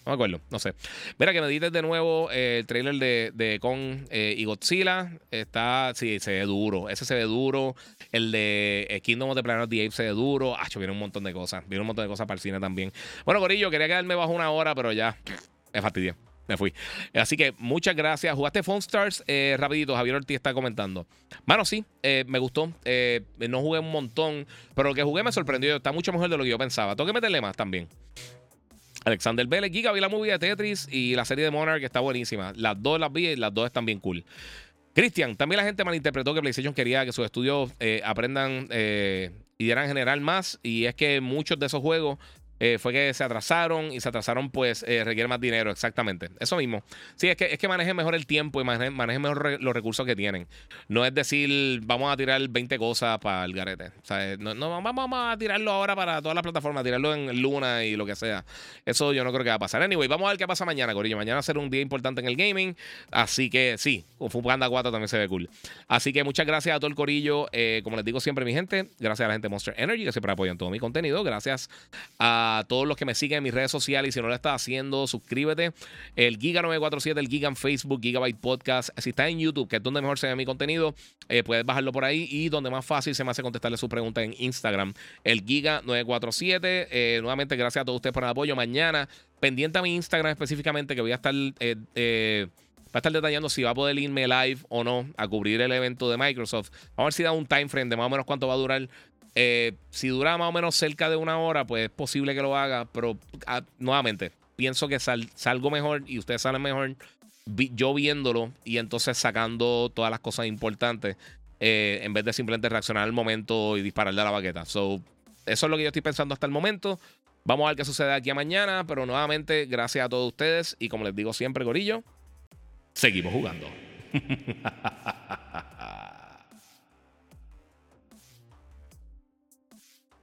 No me acuerdo, no sé. Mira, que me dices de nuevo eh, el trailer de, de Kong eh, y Godzilla. Está, sí, se ve duro. Ese se ve duro. El de eh, Kingdom of the Planet of the Apes se ve duro. Ah, viene un montón de cosas. Viene un montón de cosas para el cine también. Bueno, Corillo, quería quedarme bajo una hora, pero ya me fastidié. Me fui. Así que muchas gracias. ¿Jugaste Phone Stars? rapidito, Javier Ortiz está comentando. Mano, sí, me gustó. no jugué un montón, pero lo que jugué me sorprendió. Está mucho mejor de lo que yo pensaba. Tengo que meterle más también. Alexander Vélez, Giga, vi la movie de Tetris y la serie de Monarch está buenísima. Las dos las vi y las dos están bien cool. Cristian, también la gente malinterpretó que PlayStation quería que sus estudios eh, aprendan eh, y dieran general más. Y es que muchos de esos juegos eh, fue que se atrasaron y se atrasaron, pues eh, requiere más dinero, exactamente. Eso mismo. Sí, es que, es que manejen mejor el tiempo y manejen, mejor los recursos que tienen. No es decir, vamos a tirar 20 cosas para el garete. Sea, no, no vamos, a tirarlo ahora para todas las plataformas, tirarlo en Luna y lo que sea. Eso yo no creo que va a pasar. Anyway, vamos a ver qué pasa mañana, Corillo. Mañana va a ser un día importante en el gaming. Así que sí, con Panda 4 también se ve cool. Así que muchas gracias a todo el Corillo. Eh, como les digo siempre, mi gente, gracias a la gente Monster Energy que siempre apoyan todo mi contenido. Gracias a a todos los que me siguen en mis redes sociales y si no lo estás haciendo, suscríbete. El Giga947, el Giga en Facebook, Gigabyte Podcast. Si estás en YouTube, que es donde mejor se ve mi contenido, eh, puedes bajarlo por ahí y donde más fácil se me hace contestarle su pregunta en Instagram, el Giga947. Eh, nuevamente, gracias a todos ustedes por el apoyo. Mañana, pendiente a mi Instagram específicamente, que voy a estar... Eh, va a estar detallando si va a poder irme live o no a cubrir el evento de Microsoft. Vamos a ver si da un time frame de más o menos cuánto va a durar eh, si dura más o menos cerca de una hora, pues es posible que lo haga, pero ah, nuevamente, pienso que salgo mejor y ustedes salen mejor yo viéndolo y entonces sacando todas las cosas importantes eh, en vez de simplemente reaccionar al momento y dispararle a la baqueta. So, eso es lo que yo estoy pensando hasta el momento. Vamos a ver qué sucede aquí a mañana, pero nuevamente, gracias a todos ustedes y como les digo siempre, Gorillo, seguimos jugando. <laughs>